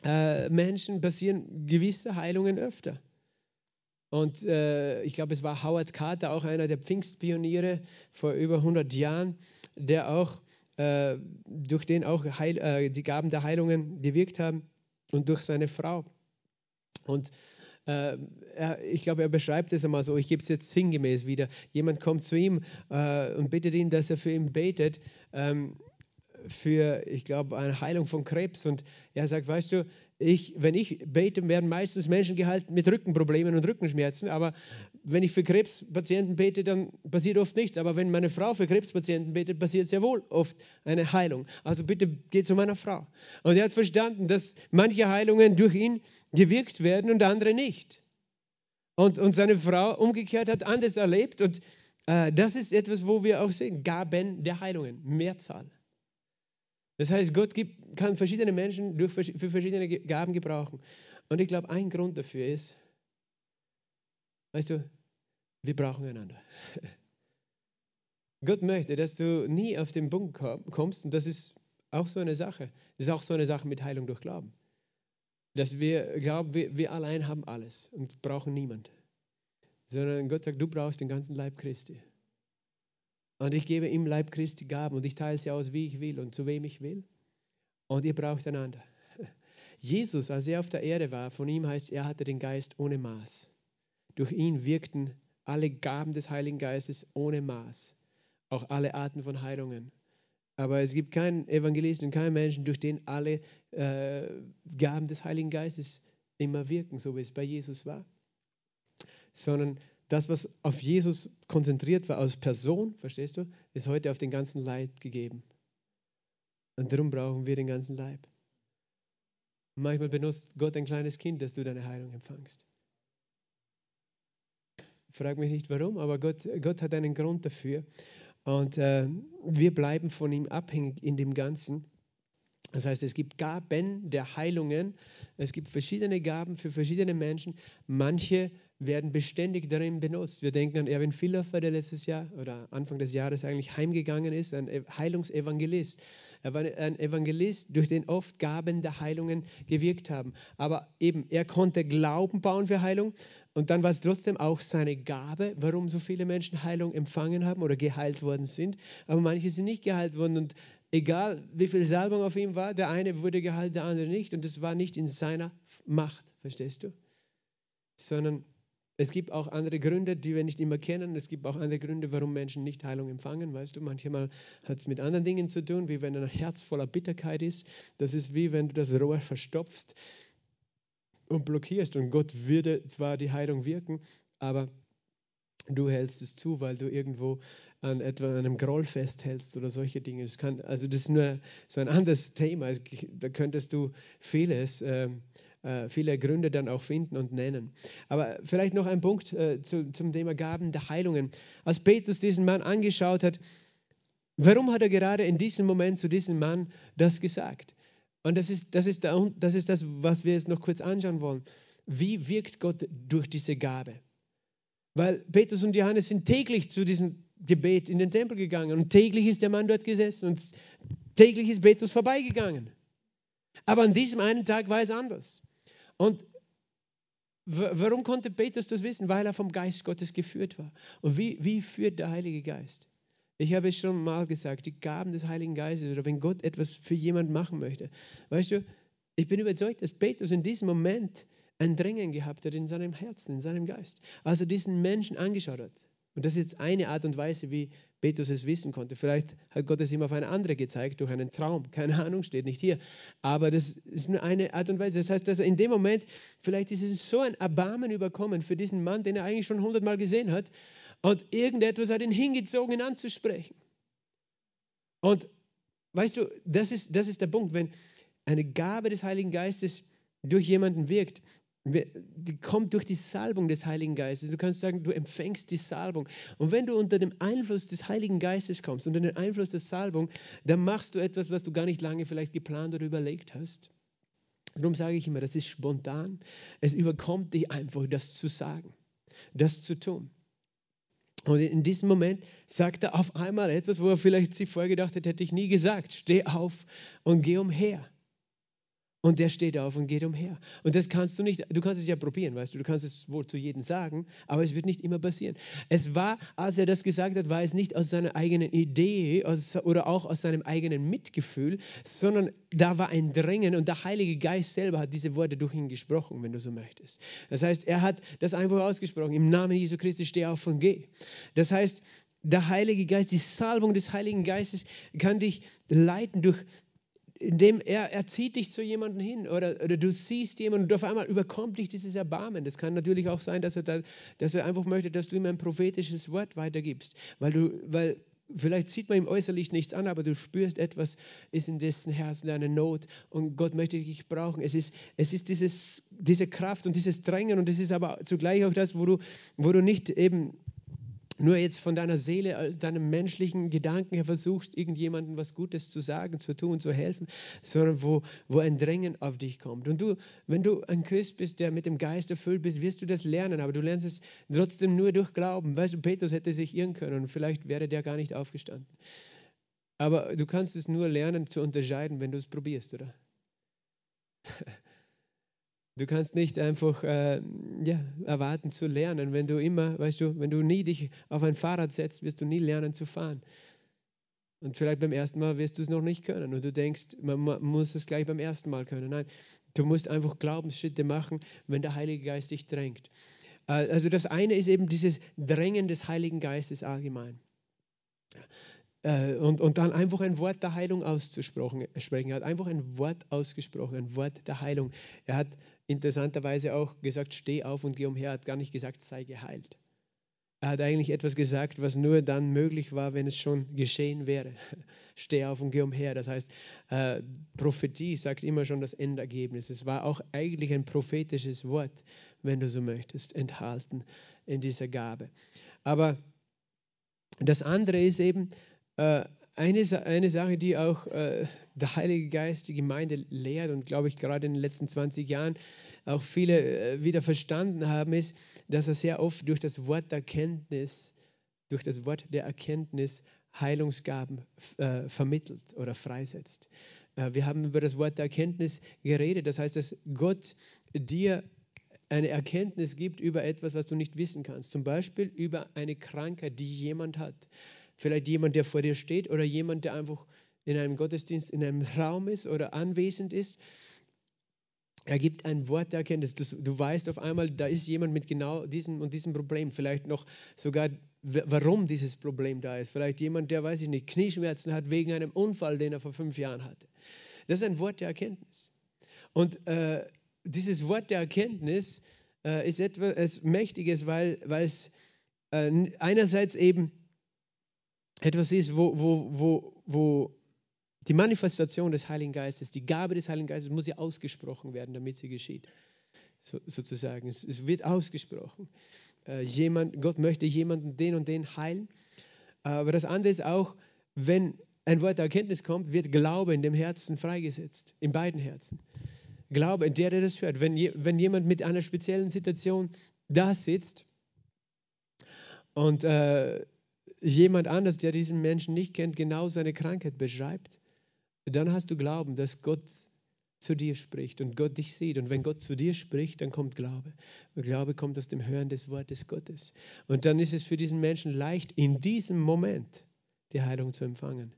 äh, Menschen passieren gewisse Heilungen öfter. Und äh, ich glaube, es war Howard Carter, auch einer der Pfingstpioniere vor über 100 Jahren, der auch, äh, durch den auch Heil, äh, die Gaben der Heilungen gewirkt haben und durch seine Frau. Und äh, ich glaube, er beschreibt es einmal so, ich gebe es jetzt sinngemäß wieder. Jemand kommt zu ihm äh, und bittet ihn, dass er für ihn betet, ähm, für, ich glaube, eine Heilung von Krebs. Und er sagt, weißt du, ich, wenn ich bete, werden meistens Menschen gehalten mit Rückenproblemen und Rückenschmerzen. Aber wenn ich für Krebspatienten bete, dann passiert oft nichts. Aber wenn meine Frau für Krebspatienten betet, passiert sehr wohl oft eine Heilung. Also bitte geh zu meiner Frau. Und er hat verstanden, dass manche Heilungen durch ihn gewirkt werden und andere nicht. Und, und seine Frau umgekehrt hat anders erlebt. Und äh, das ist etwas, wo wir auch sehen, Gaben der Heilungen, Mehrzahl. Das heißt, Gott gibt, kann verschiedene Menschen durch, für verschiedene Gaben gebrauchen. Und ich glaube, ein Grund dafür ist, weißt du, wir brauchen einander. Gott möchte, dass du nie auf den Punkt kommst, und das ist auch so eine Sache. Das ist auch so eine Sache mit Heilung durch Glauben. Dass wir glauben, wir, wir allein haben alles und brauchen niemand. Sondern Gott sagt, du brauchst den ganzen Leib Christi. Und ich gebe ihm Leib Christi Gaben und ich teile sie aus, wie ich will und zu wem ich will. Und ihr braucht einander. Jesus, als er auf der Erde war, von ihm heißt, er hatte den Geist ohne Maß. Durch ihn wirkten alle Gaben des Heiligen Geistes ohne Maß. Auch alle Arten von Heilungen. Aber es gibt keinen Evangelisten keinen Menschen, durch den alle äh, Gaben des Heiligen Geistes immer wirken, so wie es bei Jesus war. Sondern das, was auf Jesus konzentriert war als Person, verstehst du, ist heute auf den ganzen Leib gegeben. Und darum brauchen wir den ganzen Leib. Manchmal benutzt Gott ein kleines Kind, dass du deine Heilung empfangst. Frag mich nicht warum, aber Gott, Gott hat einen Grund dafür. Und äh, wir bleiben von ihm abhängig in dem Ganzen. Das heißt, es gibt Gaben der Heilungen. Es gibt verschiedene Gaben für verschiedene Menschen. Manche werden beständig darin benutzt. Wir denken an Erwin Villaffer, der letztes Jahr oder Anfang des Jahres eigentlich heimgegangen ist, ein Heilungsevangelist. Er war ein Evangelist, durch den oft Gaben der Heilungen gewirkt haben. Aber eben, er konnte Glauben bauen für Heilung und dann war es trotzdem auch seine Gabe, warum so viele Menschen Heilung empfangen haben oder geheilt worden sind. Aber manche sind nicht geheilt worden und egal wie viel Salbung auf ihm war, der eine wurde geheilt, der andere nicht. Und das war nicht in seiner Macht, verstehst du? Sondern es gibt auch andere Gründe, die wir nicht immer kennen. Es gibt auch andere Gründe, warum Menschen nicht Heilung empfangen. Weißt du, manchmal hat es mit anderen Dingen zu tun, wie wenn ein Herz voller Bitterkeit ist. Das ist wie wenn du das Rohr verstopfst und blockierst. Und Gott würde zwar die Heilung wirken, aber du hältst es zu, weil du irgendwo an etwa einem Groll festhältst oder solche Dinge. Das kann, also das ist nur so ein anderes Thema. Da könntest du vieles. Ähm, äh, viele Gründe dann auch finden und nennen. Aber vielleicht noch ein Punkt äh, zu, zum Thema Gaben der Heilungen. Als Petrus diesen Mann angeschaut hat, warum hat er gerade in diesem Moment zu diesem Mann das gesagt? Und das ist das, ist der, das, ist das was wir jetzt noch kurz anschauen wollen. Wie wirkt Gott durch diese Gabe? Weil Petrus und Johannes sind täglich zu diesem Gebet in den Tempel gegangen und täglich ist der Mann dort gesessen und täglich ist Petrus vorbeigegangen. Aber an diesem einen Tag war es anders. Und warum konnte Petrus das wissen? Weil er vom Geist Gottes geführt war. Und wie, wie führt der Heilige Geist? Ich habe es schon mal gesagt, die Gaben des Heiligen Geistes oder wenn Gott etwas für jemanden machen möchte. Weißt du, ich bin überzeugt, dass Petrus in diesem Moment ein Drängen gehabt hat in seinem Herzen, in seinem Geist, als er diesen Menschen angeschaut hat. Und das ist jetzt eine Art und Weise, wie Petrus es wissen konnte. Vielleicht hat Gott es ihm auf eine andere gezeigt, durch einen Traum. Keine Ahnung, steht nicht hier. Aber das ist nur eine Art und Weise. Das heißt, dass er in dem Moment, vielleicht ist es so ein Erbarmen überkommen für diesen Mann, den er eigentlich schon hundertmal gesehen hat. Und irgendetwas hat ihn hingezogen, ihn anzusprechen. Und weißt du, das ist, das ist der Punkt. Wenn eine Gabe des Heiligen Geistes durch jemanden wirkt, die kommt durch die Salbung des Heiligen Geistes. Du kannst sagen, du empfängst die Salbung. Und wenn du unter dem Einfluss des Heiligen Geistes kommst, unter den Einfluss der Salbung, dann machst du etwas, was du gar nicht lange vielleicht geplant oder überlegt hast. Darum sage ich immer, das ist spontan. Es überkommt dich einfach, das zu sagen, das zu tun. Und in diesem Moment sagt er auf einmal etwas, wo er vielleicht sich vorher gedacht hat, hätte ich nie gesagt. Steh auf und geh umher. Und der steht auf und geht umher. Und das kannst du nicht, du kannst es ja probieren, weißt du, du kannst es wohl zu jedem sagen, aber es wird nicht immer passieren. Es war, als er das gesagt hat, war es nicht aus seiner eigenen Idee aus, oder auch aus seinem eigenen Mitgefühl, sondern da war ein Drängen und der Heilige Geist selber hat diese Worte durch ihn gesprochen, wenn du so möchtest. Das heißt, er hat das einfach ausgesprochen, im Namen Jesu Christi steh auf und geh. Das heißt, der Heilige Geist, die Salbung des Heiligen Geistes kann dich leiten durch, indem er, er zieht dich zu jemandem hin oder, oder du siehst jemanden und auf einmal überkommt dich dieses Erbarmen. Das kann natürlich auch sein, dass er, da, dass er einfach möchte, dass du ihm ein prophetisches Wort weitergibst, weil du, weil Vielleicht sieht man ihm äußerlich nichts an, aber du spürst etwas, ist in dessen Herzen eine Not und Gott möchte dich brauchen. Es ist, es ist dieses, diese Kraft und dieses Drängen und es ist aber zugleich auch das, wo du, wo du nicht eben nur jetzt von deiner Seele, deinem menschlichen Gedanken her versuchst, irgendjemandem was Gutes zu sagen, zu tun, zu helfen, sondern wo, wo ein Drängen auf dich kommt. Und du, wenn du ein Christ bist, der mit dem Geist erfüllt bist, wirst du das lernen, aber du lernst es trotzdem nur durch Glauben. Weißt du, Petrus hätte sich irren können und vielleicht wäre der gar nicht aufgestanden. Aber du kannst es nur lernen zu unterscheiden, wenn du es probierst, oder? Du kannst nicht einfach äh, ja, erwarten zu lernen, wenn du immer, weißt du, wenn du nie dich auf ein Fahrrad setzt, wirst du nie lernen zu fahren. Und vielleicht beim ersten Mal wirst du es noch nicht können und du denkst, man muss es gleich beim ersten Mal können. Nein, du musst einfach Glaubensschritte machen, wenn der Heilige Geist dich drängt. Äh, also das eine ist eben dieses Drängen des Heiligen Geistes allgemein. Äh, und, und dann einfach ein Wort der Heilung auszusprechen. Er hat einfach ein Wort ausgesprochen, ein Wort der Heilung. Er hat interessanterweise auch gesagt, steh auf und geh umher, hat gar nicht gesagt, sei geheilt. Er hat eigentlich etwas gesagt, was nur dann möglich war, wenn es schon geschehen wäre. Steh auf und geh umher. Das heißt, äh, Prophetie sagt immer schon das Endergebnis. Es war auch eigentlich ein prophetisches Wort, wenn du so möchtest, enthalten in dieser Gabe. Aber das andere ist eben, äh, eine, eine Sache, die auch äh, der Heilige Geist die Gemeinde lehrt und glaube ich gerade in den letzten 20 Jahren auch viele äh, wieder verstanden haben, ist, dass er sehr oft durch das Wort der Erkenntnis, durch das Wort der Erkenntnis Heilungsgaben äh, vermittelt oder freisetzt. Äh, wir haben über das Wort der Erkenntnis geredet. Das heißt, dass Gott dir eine Erkenntnis gibt über etwas, was du nicht wissen kannst. Zum Beispiel über eine Krankheit, die jemand hat. Vielleicht jemand, der vor dir steht oder jemand, der einfach in einem Gottesdienst in einem Raum ist oder anwesend ist. Er gibt ein Wort der Erkenntnis. Du, du weißt auf einmal, da ist jemand mit genau diesem und diesem Problem. Vielleicht noch sogar, warum dieses Problem da ist. Vielleicht jemand, der, weiß ich nicht, Knieschmerzen hat wegen einem Unfall, den er vor fünf Jahren hatte. Das ist ein Wort der Erkenntnis. Und äh, dieses Wort der Erkenntnis äh, ist etwas Mächtiges, weil, weil es äh, einerseits eben etwas ist, wo, wo, wo, wo die Manifestation des Heiligen Geistes, die Gabe des Heiligen Geistes muss ja ausgesprochen werden, damit sie geschieht. So, sozusagen. Es, es, wird ausgesprochen. Äh, jemand, Gott möchte jemanden den und den heilen. Aber das andere ist auch, wenn ein Wort der Erkenntnis kommt, wird Glaube in dem Herzen freigesetzt, in beiden Herzen. Glaube, der, der das hört. Wenn, je, wenn jemand mit einer speziellen Situation da sitzt und äh, jemand anders, der diesen Menschen nicht kennt, genau seine Krankheit beschreibt, dann hast du Glauben, dass Gott zu dir spricht und Gott dich sieht. Und wenn Gott zu dir spricht, dann kommt Glaube. Und Glaube kommt aus dem Hören des Wortes Gottes. Und dann ist es für diesen Menschen leicht, in diesem Moment die Heilung zu empfangen.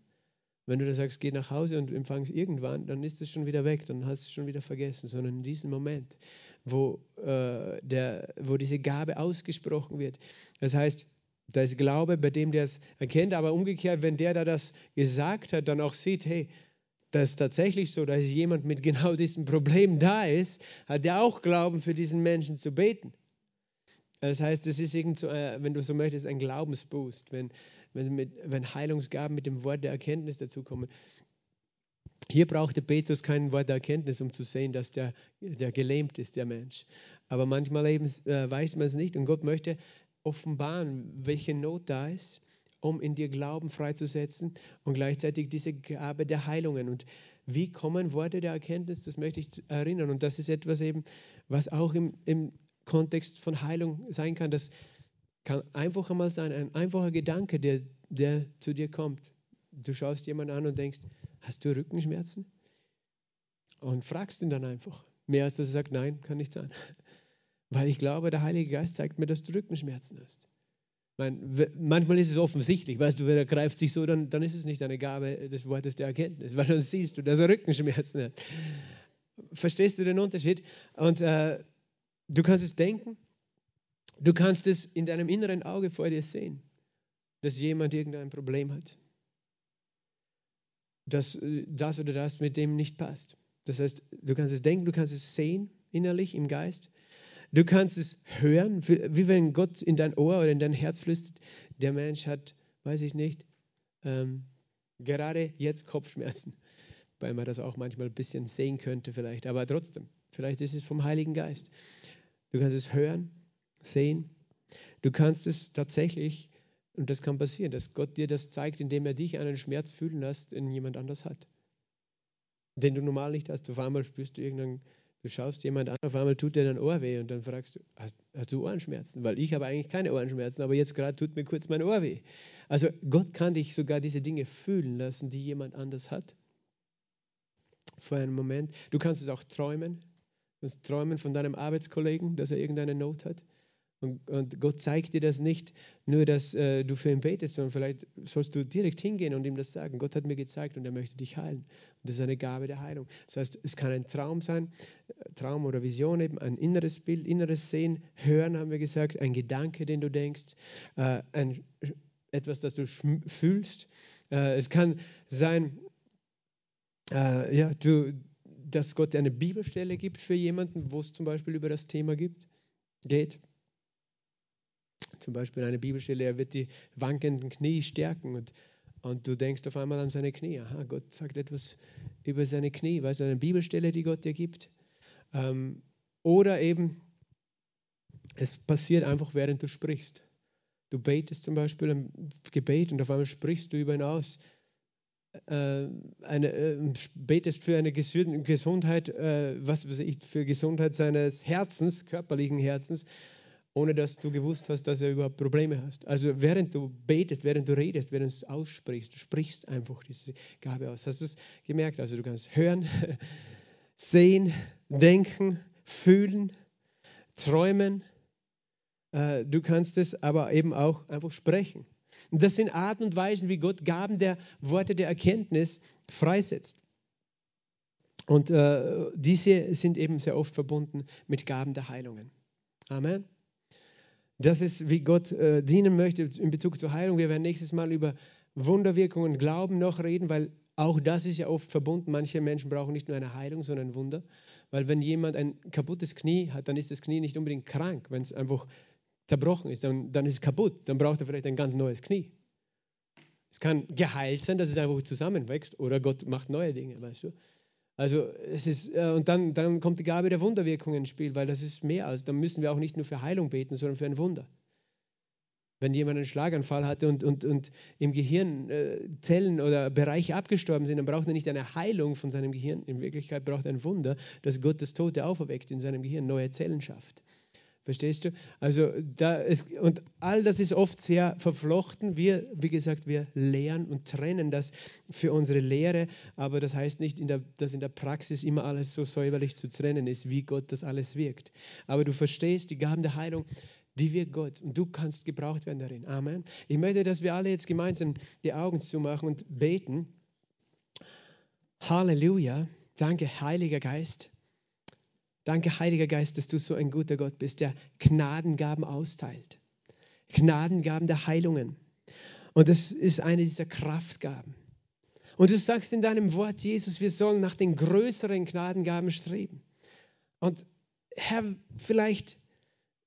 Wenn du da sagst, geh nach Hause und empfang es irgendwann, dann ist es schon wieder weg, dann hast du es schon wieder vergessen, sondern in diesem Moment, wo, äh, der, wo diese Gabe ausgesprochen wird. Das heißt, da ist Glaube bei dem, der es erkennt, aber umgekehrt, wenn der, der das gesagt hat, dann auch sieht, hey, das ist tatsächlich so, dass jemand mit genau diesem Problem da ist, hat er auch Glauben für diesen Menschen zu beten. Das heißt, es ist irgend so, äh, wenn du so möchtest, ein Glaubensboost, wenn, wenn, mit, wenn Heilungsgaben mit dem Wort der Erkenntnis dazukommen. Hier brauchte Petrus kein Wort der Erkenntnis, um zu sehen, dass der, der gelähmt ist, der Mensch. Aber manchmal eben äh, weiß man es nicht und Gott möchte offenbaren, welche Not da ist, um in dir Glauben freizusetzen und gleichzeitig diese Gabe der Heilungen. Und wie kommen Worte der Erkenntnis? Das möchte ich erinnern. Und das ist etwas eben, was auch im, im Kontext von Heilung sein kann. Das kann einfach einmal sein, ein einfacher Gedanke, der, der zu dir kommt. Du schaust jemanden an und denkst, hast du Rückenschmerzen? und fragst ihn dann einfach. Mehr als dass er sagt, nein, kann nicht sein. Weil ich glaube, der Heilige Geist zeigt mir, dass du Rückenschmerzen hast. Meine, manchmal ist es offensichtlich, weißt du, wenn er greift sich so, dann, dann ist es nicht eine Gabe des Wortes der Erkenntnis, weil dann siehst du, dass er Rückenschmerzen hat. Verstehst du den Unterschied? Und äh, du kannst es denken, du kannst es in deinem inneren Auge vor dir sehen, dass jemand irgendein Problem hat. Dass äh, das oder das mit dem nicht passt. Das heißt, du kannst es denken, du kannst es sehen, innerlich, im Geist. Du kannst es hören, wie wenn Gott in dein Ohr oder in dein Herz flüstert, der Mensch hat, weiß ich nicht, ähm, gerade jetzt Kopfschmerzen, weil man das auch manchmal ein bisschen sehen könnte vielleicht, aber trotzdem, vielleicht ist es vom Heiligen Geist. Du kannst es hören, sehen, du kannst es tatsächlich, und das kann passieren, dass Gott dir das zeigt, indem er dich einen Schmerz fühlen lässt, den jemand anders hat, den du normal nicht hast. Auf einmal spürst du irgendeinen Du schaust jemand an, auf einmal tut dir dein Ohr weh und dann fragst du, hast, hast du Ohrenschmerzen? Weil ich habe eigentlich keine Ohrenschmerzen, aber jetzt gerade tut mir kurz mein Ohr weh. Also Gott kann dich sogar diese Dinge fühlen lassen, die jemand anders hat. Vor einem Moment. Du kannst es auch träumen. Du kannst träumen von deinem Arbeitskollegen, dass er irgendeine Not hat. Und, und, Gott zeigt dir das nicht nur, dass äh, du für ihn betest, sondern vielleicht sollst du direkt hingehen und ihm das sagen. Gott hat mir gezeigt und er möchte dich heilen. Und das ist eine Gabe der Heilung. Das heißt, es kann ein Traum sein, äh, Traum oder Vision eben, ein inneres Bild, inneres Sehen, Hören haben wir gesagt, ein Gedanke, den du denkst, äh, ein, etwas, das du fühlst. Äh, es kann sein, äh, ja, du, dass Gott eine Bibelstelle gibt für jemanden, wo es zum Beispiel über das Thema gibt, geht zum Beispiel eine Bibelstelle, er wird die wankenden Knie stärken und, und du denkst auf einmal an seine Knie. Aha, Gott sagt etwas über seine Knie. Weißt du, eine Bibelstelle, die Gott dir gibt. Ähm, oder eben, es passiert einfach, während du sprichst. Du betest zum Beispiel ein Gebet und auf einmal sprichst du über ihn aus. Äh, eine, äh, betest für eine Gesundheit, äh, was weiß ich, für Gesundheit seines Herzens, körperlichen Herzens ohne dass du gewusst hast, dass er überhaupt Probleme hast. Also während du betest, während du redest, während du es aussprichst, du sprichst einfach diese Gabe aus. Hast du es gemerkt? Also du kannst hören, sehen, denken, fühlen, träumen. Äh, du kannst es aber eben auch einfach sprechen. Und das sind Arten und Weisen, wie Gott Gaben der Worte der Erkenntnis freisetzt. Und äh, diese sind eben sehr oft verbunden mit Gaben der Heilungen. Amen. Das ist, wie Gott äh, dienen möchte in Bezug zur Heilung. Wir werden nächstes Mal über Wunderwirkungen Glauben noch reden, weil auch das ist ja oft verbunden. Manche Menschen brauchen nicht nur eine Heilung, sondern ein Wunder. Weil wenn jemand ein kaputtes Knie hat, dann ist das Knie nicht unbedingt krank. Wenn es einfach zerbrochen ist, dann, dann ist es kaputt. Dann braucht er vielleicht ein ganz neues Knie. Es kann geheilt sein, dass es einfach zusammenwächst oder Gott macht neue Dinge, weißt du. Also es ist, äh, und dann, dann kommt die Gabe der Wunderwirkung ins Spiel, weil das ist mehr als, dann müssen wir auch nicht nur für Heilung beten, sondern für ein Wunder. Wenn jemand einen Schlaganfall hatte und, und, und im Gehirn äh, Zellen oder Bereiche abgestorben sind, dann braucht er nicht eine Heilung von seinem Gehirn. In Wirklichkeit braucht er ein Wunder, dass Gott das Tote auferweckt in seinem Gehirn, neue Zellen schafft. Verstehst du? Also da ist, und all das ist oft sehr verflochten. Wir, wie gesagt, wir lehren und trennen das für unsere Lehre, aber das heißt nicht, in der, dass in der Praxis immer alles so säuberlich zu trennen ist, wie Gott das alles wirkt. Aber du verstehst, die Gaben der Heilung, die wirkt Gott und du kannst gebraucht werden darin. Amen. Ich möchte, dass wir alle jetzt gemeinsam die Augen zumachen und beten. Halleluja. Danke, Heiliger Geist. Danke, Heiliger Geist, dass du so ein guter Gott bist, der Gnadengaben austeilt. Gnadengaben der Heilungen. Und das ist eine dieser Kraftgaben. Und du sagst in deinem Wort, Jesus, wir sollen nach den größeren Gnadengaben streben. Und Herr, vielleicht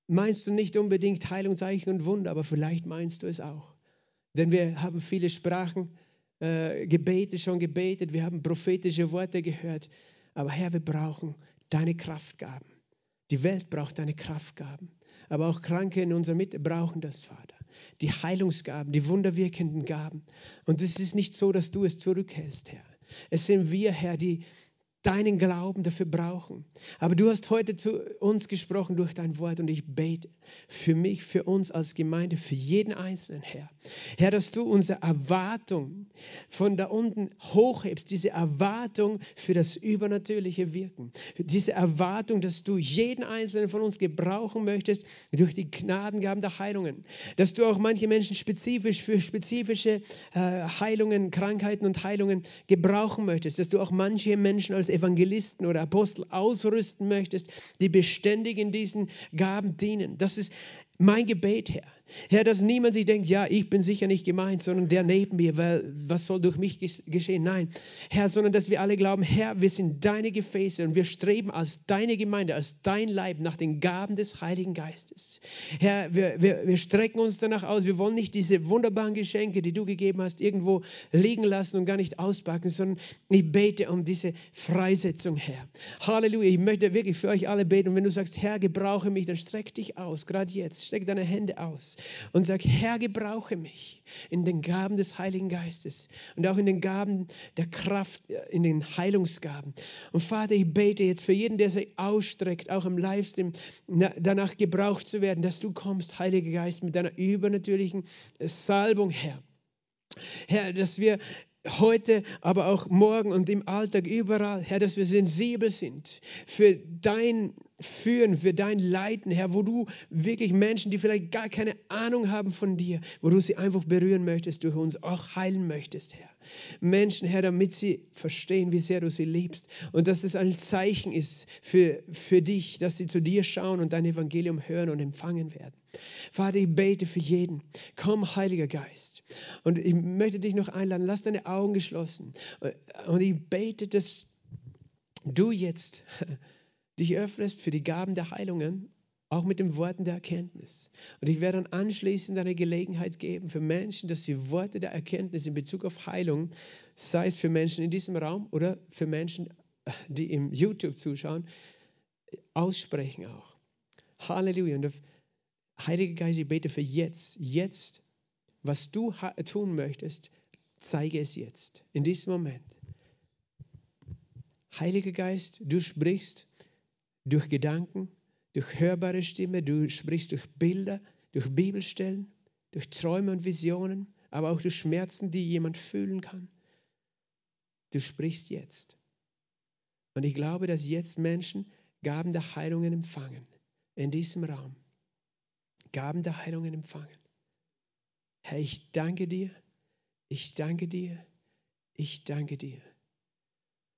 meinst du nicht unbedingt Heilung, Zeichen und Wunder, aber vielleicht meinst du es auch. Denn wir haben viele Sprachen, äh, Gebete schon gebetet, wir haben prophetische Worte gehört. Aber Herr, wir brauchen deine Kraftgaben. Die Welt braucht deine Kraftgaben. Aber auch Kranke in unserer Mitte brauchen das, Vater. Die Heilungsgaben, die wunderwirkenden Gaben. Und es ist nicht so, dass du es zurückhältst, Herr. Es sind wir, Herr, die deinen Glauben dafür brauchen. Aber du hast heute zu uns gesprochen durch dein Wort und ich bete für mich, für uns als Gemeinde, für jeden Einzelnen, Herr. Herr, dass du unsere Erwartung von da unten hochhebst, diese Erwartung für das übernatürliche Wirken, diese Erwartung, dass du jeden Einzelnen von uns gebrauchen möchtest durch die Gnadengaben der Heilungen, dass du auch manche Menschen spezifisch für spezifische äh, Heilungen, Krankheiten und Heilungen gebrauchen möchtest, dass du auch manche Menschen als Evangelisten oder Apostel ausrüsten möchtest, die beständig in diesen Gaben dienen. Das ist mein Gebet, Herr. Herr, dass niemand sich denkt, ja, ich bin sicher nicht gemeint, sondern der neben mir, weil was soll durch mich geschehen? Nein, Herr, sondern dass wir alle glauben, Herr, wir sind deine Gefäße und wir streben als deine Gemeinde, als dein Leib nach den Gaben des Heiligen Geistes. Herr, wir, wir, wir strecken uns danach aus. Wir wollen nicht diese wunderbaren Geschenke, die du gegeben hast, irgendwo liegen lassen und gar nicht auspacken, sondern ich bete um diese Freisetzung, Herr. Halleluja. Ich möchte wirklich für euch alle beten. Und wenn du sagst, Herr, gebrauche mich, dann streck dich aus, gerade jetzt. Streck deine Hände aus und sag, Herr, gebrauche mich in den Gaben des Heiligen Geistes und auch in den Gaben der Kraft, in den Heilungsgaben. Und Vater, ich bete jetzt für jeden, der sich ausstreckt, auch im Livestream, danach gebraucht zu werden, dass du kommst, Heiliger Geist, mit deiner übernatürlichen Salbung, Herr. Herr, dass wir heute, aber auch morgen und im Alltag überall, Herr, dass wir sensibel sind für dein Führen, für dein Leiten, Herr, wo du wirklich Menschen, die vielleicht gar keine Ahnung haben von dir, wo du sie einfach berühren möchtest, durch uns auch heilen möchtest, Herr. Menschen, Herr, damit sie verstehen, wie sehr du sie liebst und dass es ein Zeichen ist für, für dich, dass sie zu dir schauen und dein Evangelium hören und empfangen werden. Vater, ich bete für jeden. Komm, Heiliger Geist. Und ich möchte dich noch einladen, lass deine Augen geschlossen. Und ich bete, dass du jetzt dich öffnest für die Gaben der Heilungen, auch mit den Worten der Erkenntnis. Und ich werde dann anschließend eine Gelegenheit geben für Menschen, dass sie Worte der Erkenntnis in Bezug auf Heilung, sei es für Menschen in diesem Raum oder für Menschen, die im YouTube zuschauen, aussprechen auch. Halleluja. Und Heilige Geist, ich bete für jetzt, jetzt, was du tun möchtest, zeige es jetzt, in diesem Moment. Heiliger Geist, du sprichst durch Gedanken, durch hörbare Stimme, du sprichst durch Bilder, durch Bibelstellen, durch Träume und Visionen, aber auch durch Schmerzen, die jemand fühlen kann. Du sprichst jetzt. Und ich glaube, dass jetzt Menschen Gaben der Heilungen empfangen in diesem Raum. Gaben der Heilungen empfangen. Herr, ich danke dir, ich danke dir, ich danke dir.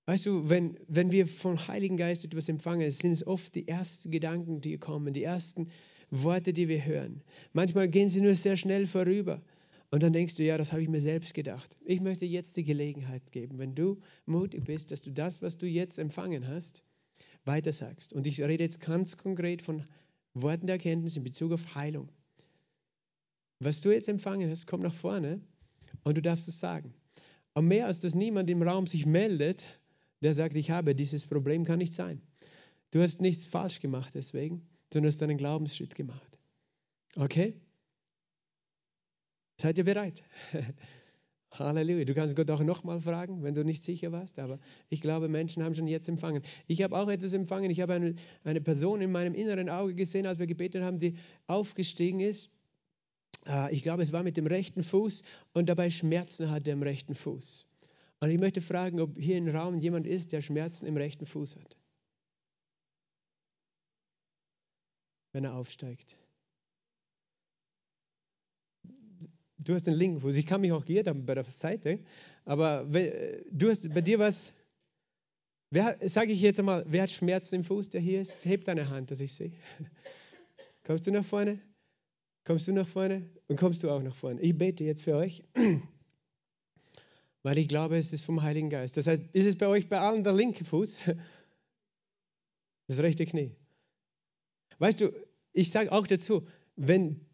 Weißt du, wenn, wenn wir vom Heiligen Geist etwas empfangen, sind es oft die ersten Gedanken, die kommen, die ersten Worte, die wir hören. Manchmal gehen sie nur sehr schnell vorüber. Und dann denkst du, ja, das habe ich mir selbst gedacht. Ich möchte jetzt die Gelegenheit geben, wenn du mutig bist, dass du das, was du jetzt empfangen hast, weitersagst. Und ich rede jetzt ganz konkret von Worten der Erkenntnis in Bezug auf Heilung. Was du jetzt empfangen hast, kommt nach vorne und du darfst es sagen. Und mehr als dass niemand im Raum sich meldet, der sagt, ich habe dieses Problem, kann nicht sein. Du hast nichts falsch gemacht deswegen, sondern hast einen Glaubensschritt gemacht. Okay? Seid ihr bereit? Halleluja. Du kannst Gott auch nochmal fragen, wenn du nicht sicher warst, aber ich glaube, Menschen haben schon jetzt empfangen. Ich habe auch etwas empfangen. Ich habe eine, eine Person in meinem inneren Auge gesehen, als wir gebetet haben, die aufgestiegen ist. Äh, ich glaube, es war mit dem rechten Fuß und dabei Schmerzen hatte am rechten Fuß. Und ich möchte fragen, ob hier im Raum jemand ist, der Schmerzen im rechten Fuß hat. Wenn er aufsteigt. Du hast den linken Fuß. Ich kann mich auch geirrt haben bei der Seite, aber du hast bei dir was. Wer, sage ich jetzt einmal, wer hat Schmerzen im Fuß, der hier ist? Heb deine Hand, dass ich sehe. Kommst du nach vorne? Kommst du nach vorne? Und kommst du auch nach vorne? Ich bete jetzt für euch weil ich glaube, es ist vom Heiligen Geist. Das heißt, ist es bei euch bei allen der linke Fuß? Das rechte Knie. Weißt du, ich sage auch dazu, wenn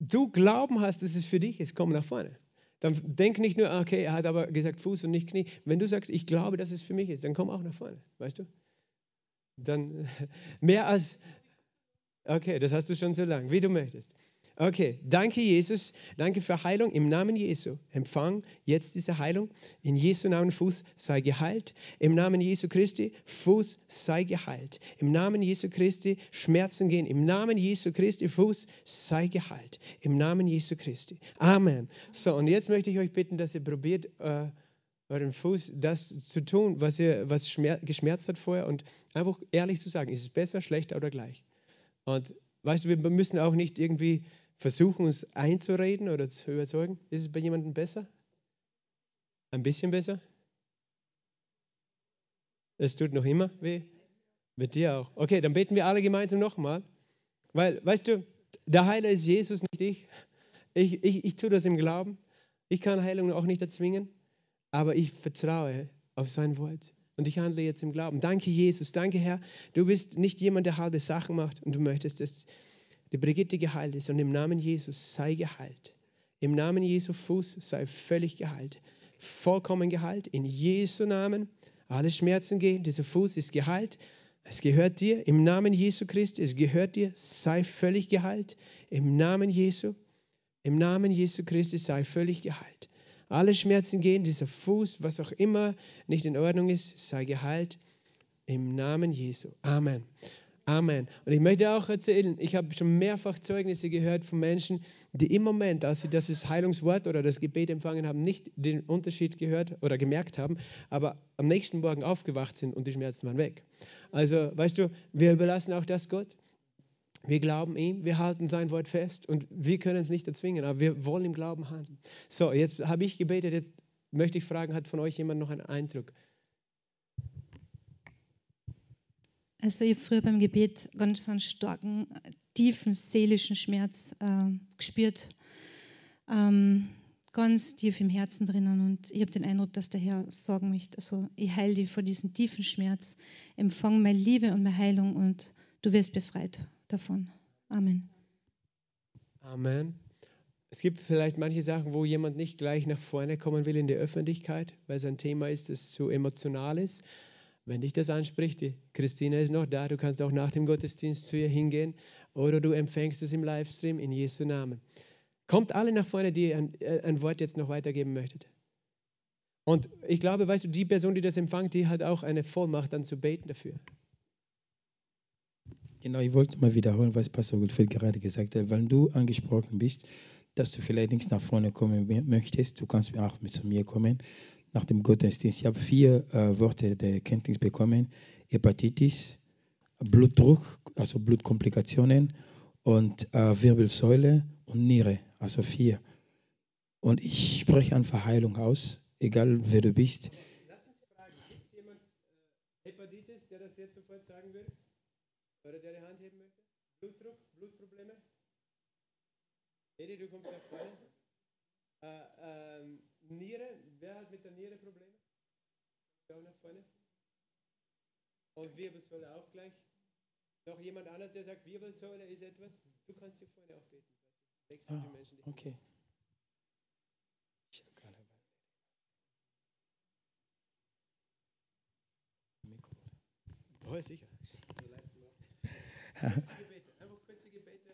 du Glauben hast, dass es für dich ist, komm nach vorne. Dann denk nicht nur, okay, er hat aber gesagt Fuß und nicht Knie. Wenn du sagst, ich glaube, dass es für mich ist, dann komm auch nach vorne, weißt du? Dann mehr als, okay, das hast du schon so lange, wie du möchtest. Okay, danke Jesus, danke für Heilung im Namen Jesu. Empfang jetzt diese Heilung. In Jesu Namen Fuß sei geheilt. Im Namen Jesu Christi Fuß sei geheilt. Im Namen Jesu Christi Schmerzen gehen. Im Namen Jesu Christi Fuß sei geheilt. Im Namen Jesu Christi. Amen. So, und jetzt möchte ich euch bitten, dass ihr probiert, äh, euren Fuß das zu tun, was, ihr, was geschmerzt hat vorher und einfach ehrlich zu sagen, ist es besser, schlechter oder gleich. Und weißt du, wir müssen auch nicht irgendwie versuchen, uns einzureden oder zu überzeugen. Ist es bei jemandem besser? Ein bisschen besser? Es tut noch immer weh? Mit dir auch. Okay, dann beten wir alle gemeinsam nochmal. Weil, weißt du, der Heiler ist Jesus, nicht ich. Ich, ich, ich tue das im Glauben. Ich kann Heilung auch nicht erzwingen, aber ich vertraue auf sein Wort. Und ich handle jetzt im Glauben. Danke, Jesus. Danke, Herr. Du bist nicht jemand, der halbe Sachen macht und du möchtest, dass die Brigitte geheilt ist und im Namen Jesus sei geheilt. Im Namen Jesu Fuß sei völlig geheilt. Vollkommen geheilt. In Jesu Namen. Alle Schmerzen gehen. Dieser Fuß ist geheilt. Es gehört dir. Im Namen Jesu Christi. Es gehört dir. Sei völlig geheilt. Im Namen Jesu. Im Namen Jesu Christi sei völlig geheilt. Alle Schmerzen gehen. Dieser Fuß, was auch immer nicht in Ordnung ist, sei geheilt. Im Namen Jesu. Amen. Amen. Und ich möchte auch erzählen, ich habe schon mehrfach Zeugnisse gehört von Menschen, die im Moment, als sie das Heilungswort oder das Gebet empfangen haben, nicht den Unterschied gehört oder gemerkt haben, aber am nächsten Morgen aufgewacht sind und die Schmerzen waren weg. Also, weißt du, wir überlassen auch das Gott. Wir glauben ihm, wir halten sein Wort fest und wir können es nicht erzwingen, aber wir wollen im Glauben handeln. So, jetzt habe ich gebetet, jetzt möchte ich fragen, hat von euch jemand noch einen Eindruck? Also ich habe früher beim Gebet ganz einen starken, tiefen seelischen Schmerz äh, gespürt, ähm, ganz tief im Herzen drinnen. Und ich habe den Eindruck, dass der Herr sagen möchte, also ich heile dich vor diesem tiefen Schmerz, empfang meine Liebe und meine Heilung und du wirst befreit davon. Amen. Amen. Es gibt vielleicht manche Sachen, wo jemand nicht gleich nach vorne kommen will in die Öffentlichkeit, weil sein Thema ist, das zu emotional ist. Wenn dich das anspricht, die Christina ist noch da, du kannst auch nach dem Gottesdienst zu ihr hingehen oder du empfängst es im Livestream in Jesu Namen. Kommt alle nach vorne, die ein, äh, ein Wort jetzt noch weitergeben möchtet. Und ich glaube, weißt du, die Person, die das empfängt, die hat auch eine Vollmacht, dann zu beten dafür. Genau, ich wollte mal wiederholen, was Pastor Gottfried gerade gesagt hat. Wenn du angesprochen bist, dass du vielleicht nicht nach vorne kommen möchtest, du kannst auch mit zu mir kommen nach dem Gottesdienst. Ich habe vier äh, Worte der Kenntnis bekommen: Hepatitis, Blutdruck, also Blutkomplikationen und äh, Wirbelsäule und Niere, also vier. Und ich spreche einfach Heilung aus, egal wer du bist. Lass uns fragen, gibt es jemand äh, Hepatitis, der das jetzt sofort sagen will? Oder der die Hand heben möchte? Blutdruck, Blutprobleme? Edi, du kommst nach vorne. Äh, ähm, Niere, wer hat mit der Niere Probleme? Schau nach vorne. Und Wirbelsäule auch gleich. Noch jemand anders, der sagt, Wirbelsäule ist etwas? Du kannst hier vorne auch beten. Ah, okay. Ich habe keine Mikro. Oh, sicher. kurze Gebete, einfach kurze Gebete,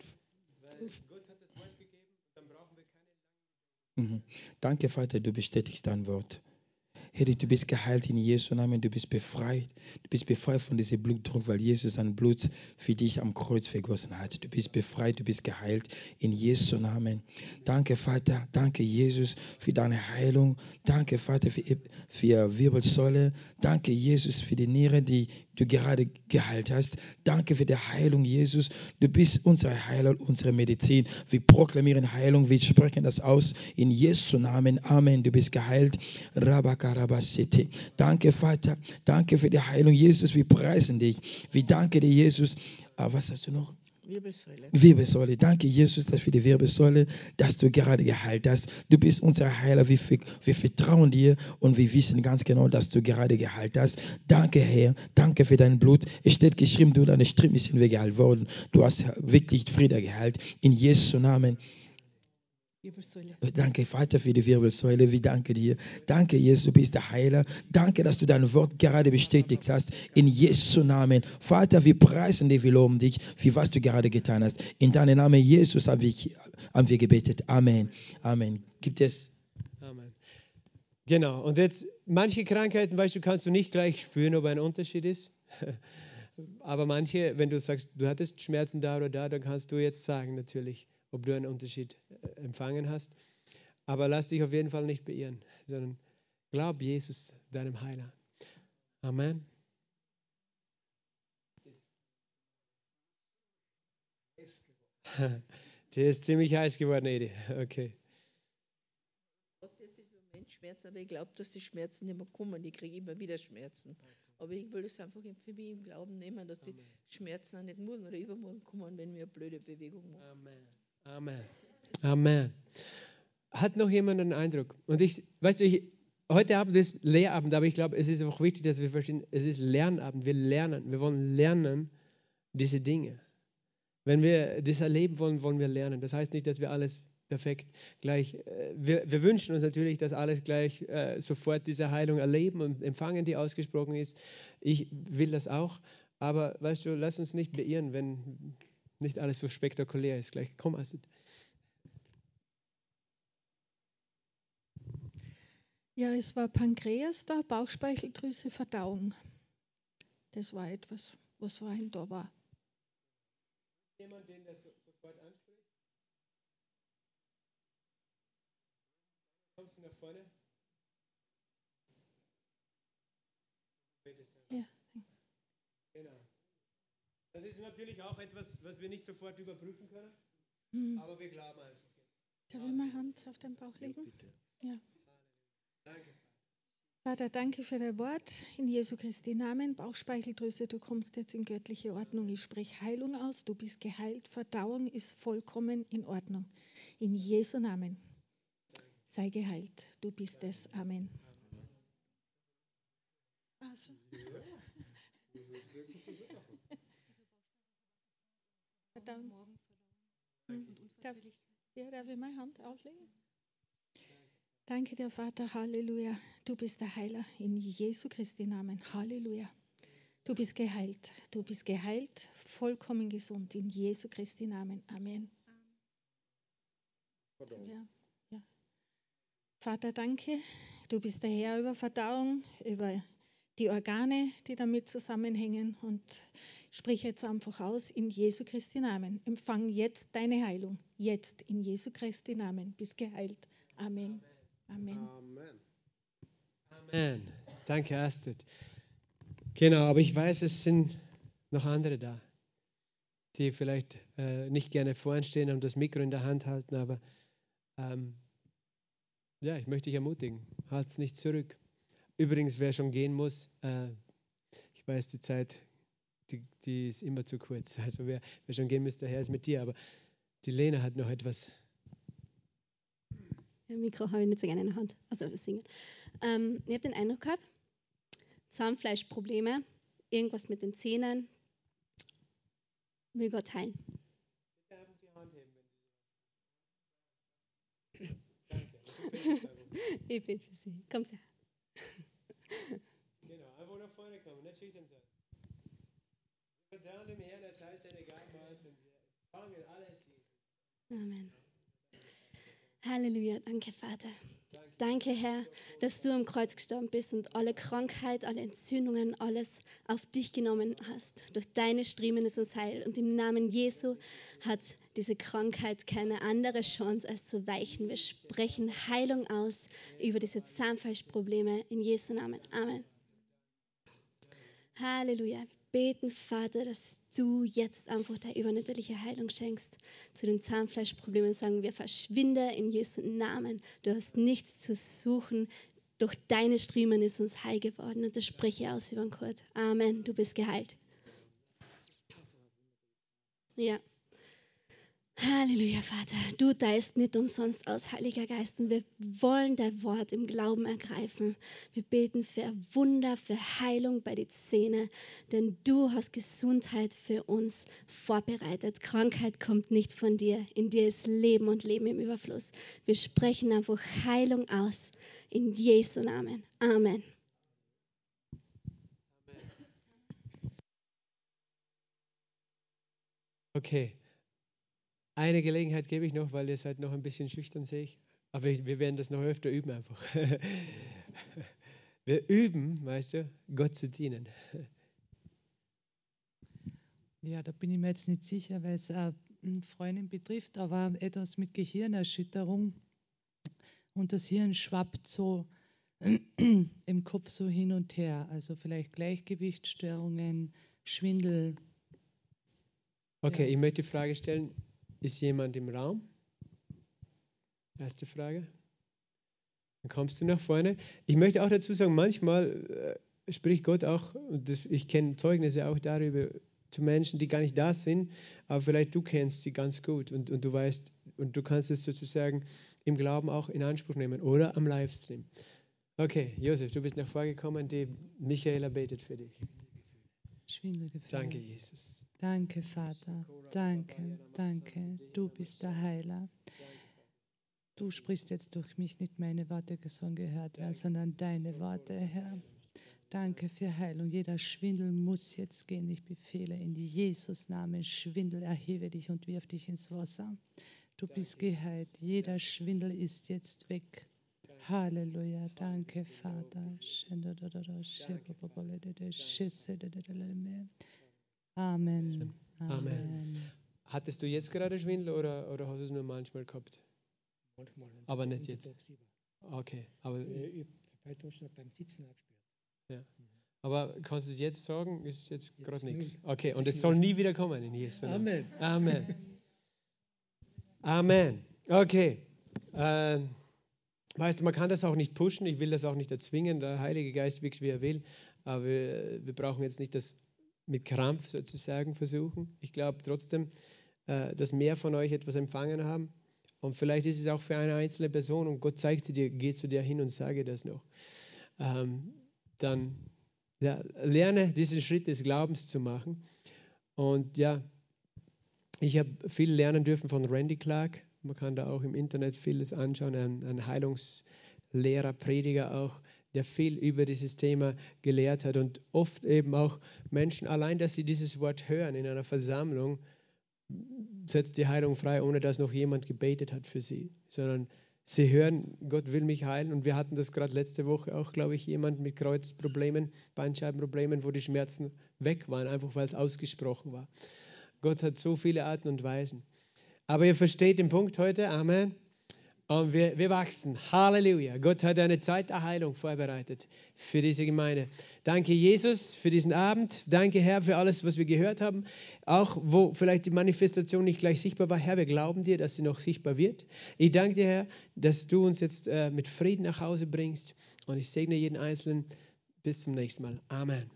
weil Gott hat das Wort gegeben, dann brauchen wir keine langen. Mhm. Danke, Vater, du bestätigst dein Wort. Herr, du bist geheilt in Jesu Namen, du bist befreit. Du bist befreit von diesem Blutdruck, weil Jesus sein Blut für dich am Kreuz vergossen hat. Du bist befreit, du bist geheilt in Jesu Namen. Danke, Vater, danke, Jesus, für deine Heilung. Danke, Vater, für, für Wirbelsäule. Danke, Jesus, für die Niere, die du gerade geheilt hast. Danke für die Heilung, Jesus. Du bist unser Heiler, unsere Medizin. Wir proklamieren Heilung, wir sprechen das aus in Jesu Namen. Amen. Du bist geheilt. Danke, Vater. Danke für die Heilung, Jesus. Wir preisen dich. Wir danken dir, Jesus. Ah, was hast du noch? Wirbelsäule. Wirbelsäule. Danke, Jesus, dass für die Wirbelsäule, dass du gerade geheilt hast. Du bist unser Heiler. Wir, wir vertrauen dir und wir wissen ganz genau, dass du gerade geheilt hast. Danke, Herr. Danke für dein Blut. Es steht geschrieben, du deine Striemen sind wir geheilt worden. Du hast wirklich Frieden geheilt. In Jesu Namen. Wirbelsäule. Danke, Vater, für die Wirbelsäule. Wir danken dir. Danke, Jesus, du bist der Heiler. Danke, dass du dein Wort gerade bestätigt hast. In Jesu Namen. Vater, wir preisen dich, wir loben dich für was du gerade getan hast. In deinem Namen, Jesus, haben wir, haben wir gebetet. Amen. Amen. Gibt es? Amen. Genau. Und jetzt, manche Krankheiten, weißt du, kannst du nicht gleich spüren, ob ein Unterschied ist. Aber manche, wenn du sagst, du hattest Schmerzen da oder da, dann kannst du jetzt sagen, natürlich, ob du einen Unterschied äh, empfangen hast. Aber lass dich auf jeden Fall nicht beirren, sondern glaub Jesus, deinem Heiler. Amen. Der ist ziemlich heiß geworden, Edi. Okay. Gott jetzt im Moment Schmerzen, aber ich glaube, dass die Schmerzen nicht mehr kommen. Ich kriege immer wieder Schmerzen. Aber ich will es einfach für mich im Glauben nehmen, dass die Schmerzen auch nicht morgen oder übermorgen kommen, wenn wir eine blöde Bewegung machen. Amen. Amen. Amen. Hat noch jemand einen Eindruck? Und ich, weißt du, ich, heute Abend ist Lehrabend, aber ich glaube, es ist auch wichtig, dass wir verstehen, es ist Lernabend. Wir lernen. Wir wollen lernen diese Dinge. Wenn wir das erleben wollen, wollen wir lernen. Das heißt nicht, dass wir alles perfekt gleich, äh, wir, wir wünschen uns natürlich, dass alles gleich äh, sofort diese Heilung erleben und empfangen, die ausgesprochen ist. Ich will das auch. Aber weißt du, lass uns nicht beirren, wenn nicht alles so spektakulär ist. Gleich, komm, Astrid. Ja, es war Pankreas da, Bauchspeicheldrüse, Verdauung. Das war etwas, was vorhin da war. Jemand, den das sofort anspricht? Kommst du nach vorne? Ja. Genau. Das ist natürlich auch etwas, was wir nicht sofort überprüfen können, Hm. aber wir glauben einfach jetzt. Darf ich meine Hand auf den Bauch legen? Ja. Danke. Vater, danke für dein Wort. In Jesu Christi Namen, Bauchspeicheldrüse, du kommst jetzt in göttliche Ordnung. Ich spreche Heilung aus, du bist geheilt. Verdauung ist vollkommen in Ordnung. In Jesu Namen. Sei geheilt. Du bist es. Amen. Also. Verdauung. Hm. Darf, ja, darf ich meine Hand auflegen? Danke dir, Vater. Halleluja. Du bist der Heiler in Jesu Christi Namen. Halleluja. Du bist geheilt. Du bist geheilt, vollkommen gesund in Jesu Christi Namen. Amen. Ja, ja. Vater, danke. Du bist der Herr über Verdauung, über die Organe, die damit zusammenhängen und sprich jetzt einfach aus in Jesu Christi Namen. Empfang jetzt deine Heilung. Jetzt in Jesu Christi Namen. Bist geheilt. Amen. Amen. Amen. Amen. Danke, Astrid. Genau, aber ich weiß, es sind noch andere da, die vielleicht äh, nicht gerne vorn stehen und das Mikro in der Hand halten, aber ähm, ja, ich möchte dich ermutigen, halt es nicht zurück. Übrigens, wer schon gehen muss, äh, ich weiß, die Zeit, die, die ist immer zu kurz. Also wer, wer schon gehen müsste, der Herr ist mit dir, aber die Lena hat noch etwas. Ja, Mikro habe ich nicht so gerne in der Hand, also wir singen. Ähm, ich habe den Eindruck gehabt, Zahnfleischprobleme, irgendwas mit den Zähnen, will Gott heilen. Ich für Sie. Kommt her. Genau, einfach nach vorne kommen, nicht schüchtern sein. Vertrauen dem Herrn, er teilt seine Gaben aus und wir fangen alles. Amen. Halleluja, danke Vater. Danke Herr, dass du am Kreuz gestorben bist und alle Krankheit, alle Entzündungen, alles auf dich genommen hast. Durch deine Striemen ist uns heil und im Namen Jesu hat diese Krankheit keine andere Chance als zu weichen. Wir sprechen Heilung aus über diese Zahnfleischprobleme in Jesu Namen. Amen. Halleluja. Wir beten, Vater, dass du jetzt einfach der übernatürliche Heilung schenkst. Zu den Zahnfleischproblemen sagen wir, verschwinde in Jesu Namen. Du hast nichts zu suchen. Durch deine Striemen ist uns heil geworden. Und das spreche ich aus über den Kurt. Amen. Du bist geheilt. Ja. Halleluja, Vater. Du teilst nicht umsonst aus, Heiliger Geist. Und wir wollen dein Wort im Glauben ergreifen. Wir beten für Wunder, für Heilung bei den Zähnen. Denn du hast Gesundheit für uns vorbereitet. Krankheit kommt nicht von dir. In dir ist Leben und Leben im Überfluss. Wir sprechen einfach Heilung aus. In Jesu Namen. Amen. Okay. Eine Gelegenheit gebe ich noch, weil ihr seid noch ein bisschen schüchtern, sehe ich. Aber wir werden das noch öfter üben einfach. Wir üben, weißt du, Gott zu dienen. Ja, da bin ich mir jetzt nicht sicher, weil es eine Freundin betrifft, aber etwas mit Gehirnerschütterung. Und das Hirn schwappt so im Kopf so hin und her. Also vielleicht Gleichgewichtsstörungen, Schwindel. Okay, Ja. ich möchte die Frage stellen, ist jemand im Raum? Erste Frage. Dann kommst du nach vorne. Ich möchte auch dazu sagen, manchmal äh, spricht Gott auch, das, ich kenne Zeugnisse auch darüber, zu Menschen, die gar nicht da sind, aber vielleicht du kennst sie ganz gut und, und du weißt, und du kannst es sozusagen im Glauben auch in Anspruch nehmen oder am Livestream. Okay, Josef, du bist nach vorne gekommen, die Michaela betet für dich. Danke, Jesus. Danke, Vater. Danke, danke. Du bist der Heiler. Du sprichst jetzt durch mich, nicht meine Worte sollen gehört werden, sondern deine Worte, Herr. Danke für Heilung. Jeder Schwindel muss jetzt gehen. Ich befehle in Jesus Namen Schwindel, erhebe dich und wirf dich ins Wasser. Du bist geheilt. Jeder Schwindel ist jetzt weg. Halleluja. Danke, Vater. Amen. Amen. Hattest du jetzt gerade Schwindel oder, oder hast du es nur manchmal gehabt? Manchmal. Aber nicht jetzt. Okay, aber, Ich habe beim Sitzen auch gespürt. aber kannst du es jetzt sagen? Ist jetzt gerade null. nichts. Okay, Jetzt und es soll nie wieder kommen in Jesu Namen. Amen. Amen. Amen. Okay. Ähm, weißt du, man kann das auch nicht pushen. Ich will das auch nicht erzwingen. Der Heilige Geist wirkt, wie er will. Aber wir, wir brauchen jetzt nicht das mit Krampf sozusagen versuchen. Ich glaube trotzdem, äh, dass mehr von euch etwas empfangen haben. Und vielleicht ist es auch für eine einzelne Person und Gott zeigt sie dir, geh zu dir hin und sage das noch. Ähm, dann ja, lerne diesen Schritt des Glaubens zu machen. Und ja, ich habe viel lernen dürfen von Randy Clark. Man kann da auch im Internet vieles anschauen. Ein, ein Heilungslehrer, Prediger auch, der viel über dieses Thema gelehrt hat und oft eben auch Menschen, allein dass sie dieses Wort hören in einer Versammlung, setzt die Heilung frei, ohne dass noch jemand gebetet hat für sie, sondern sie hören, Gott will mich heilen. Und wir hatten das gerade letzte Woche auch, glaube ich, jemand mit Kreuzproblemen, Bandscheibenproblemen, wo die Schmerzen weg waren, einfach weil es ausgesprochen war. Gott hat so viele Arten und Weisen. Aber ihr versteht den Punkt heute. Amen. Und wir, wir wachsen. Halleluja. Gott hat eine Zeit der Heilung vorbereitet für diese Gemeinde. Danke, Jesus, für diesen Abend. Danke, Herr, für alles, was wir gehört haben. Auch wo vielleicht die Manifestation nicht gleich sichtbar war. Herr, wir glauben dir, dass sie noch sichtbar wird. Ich danke dir, Herr, dass du uns jetzt äh, mit Frieden nach Hause bringst. Und ich segne jeden Einzelnen. Bis zum nächsten Mal. Amen.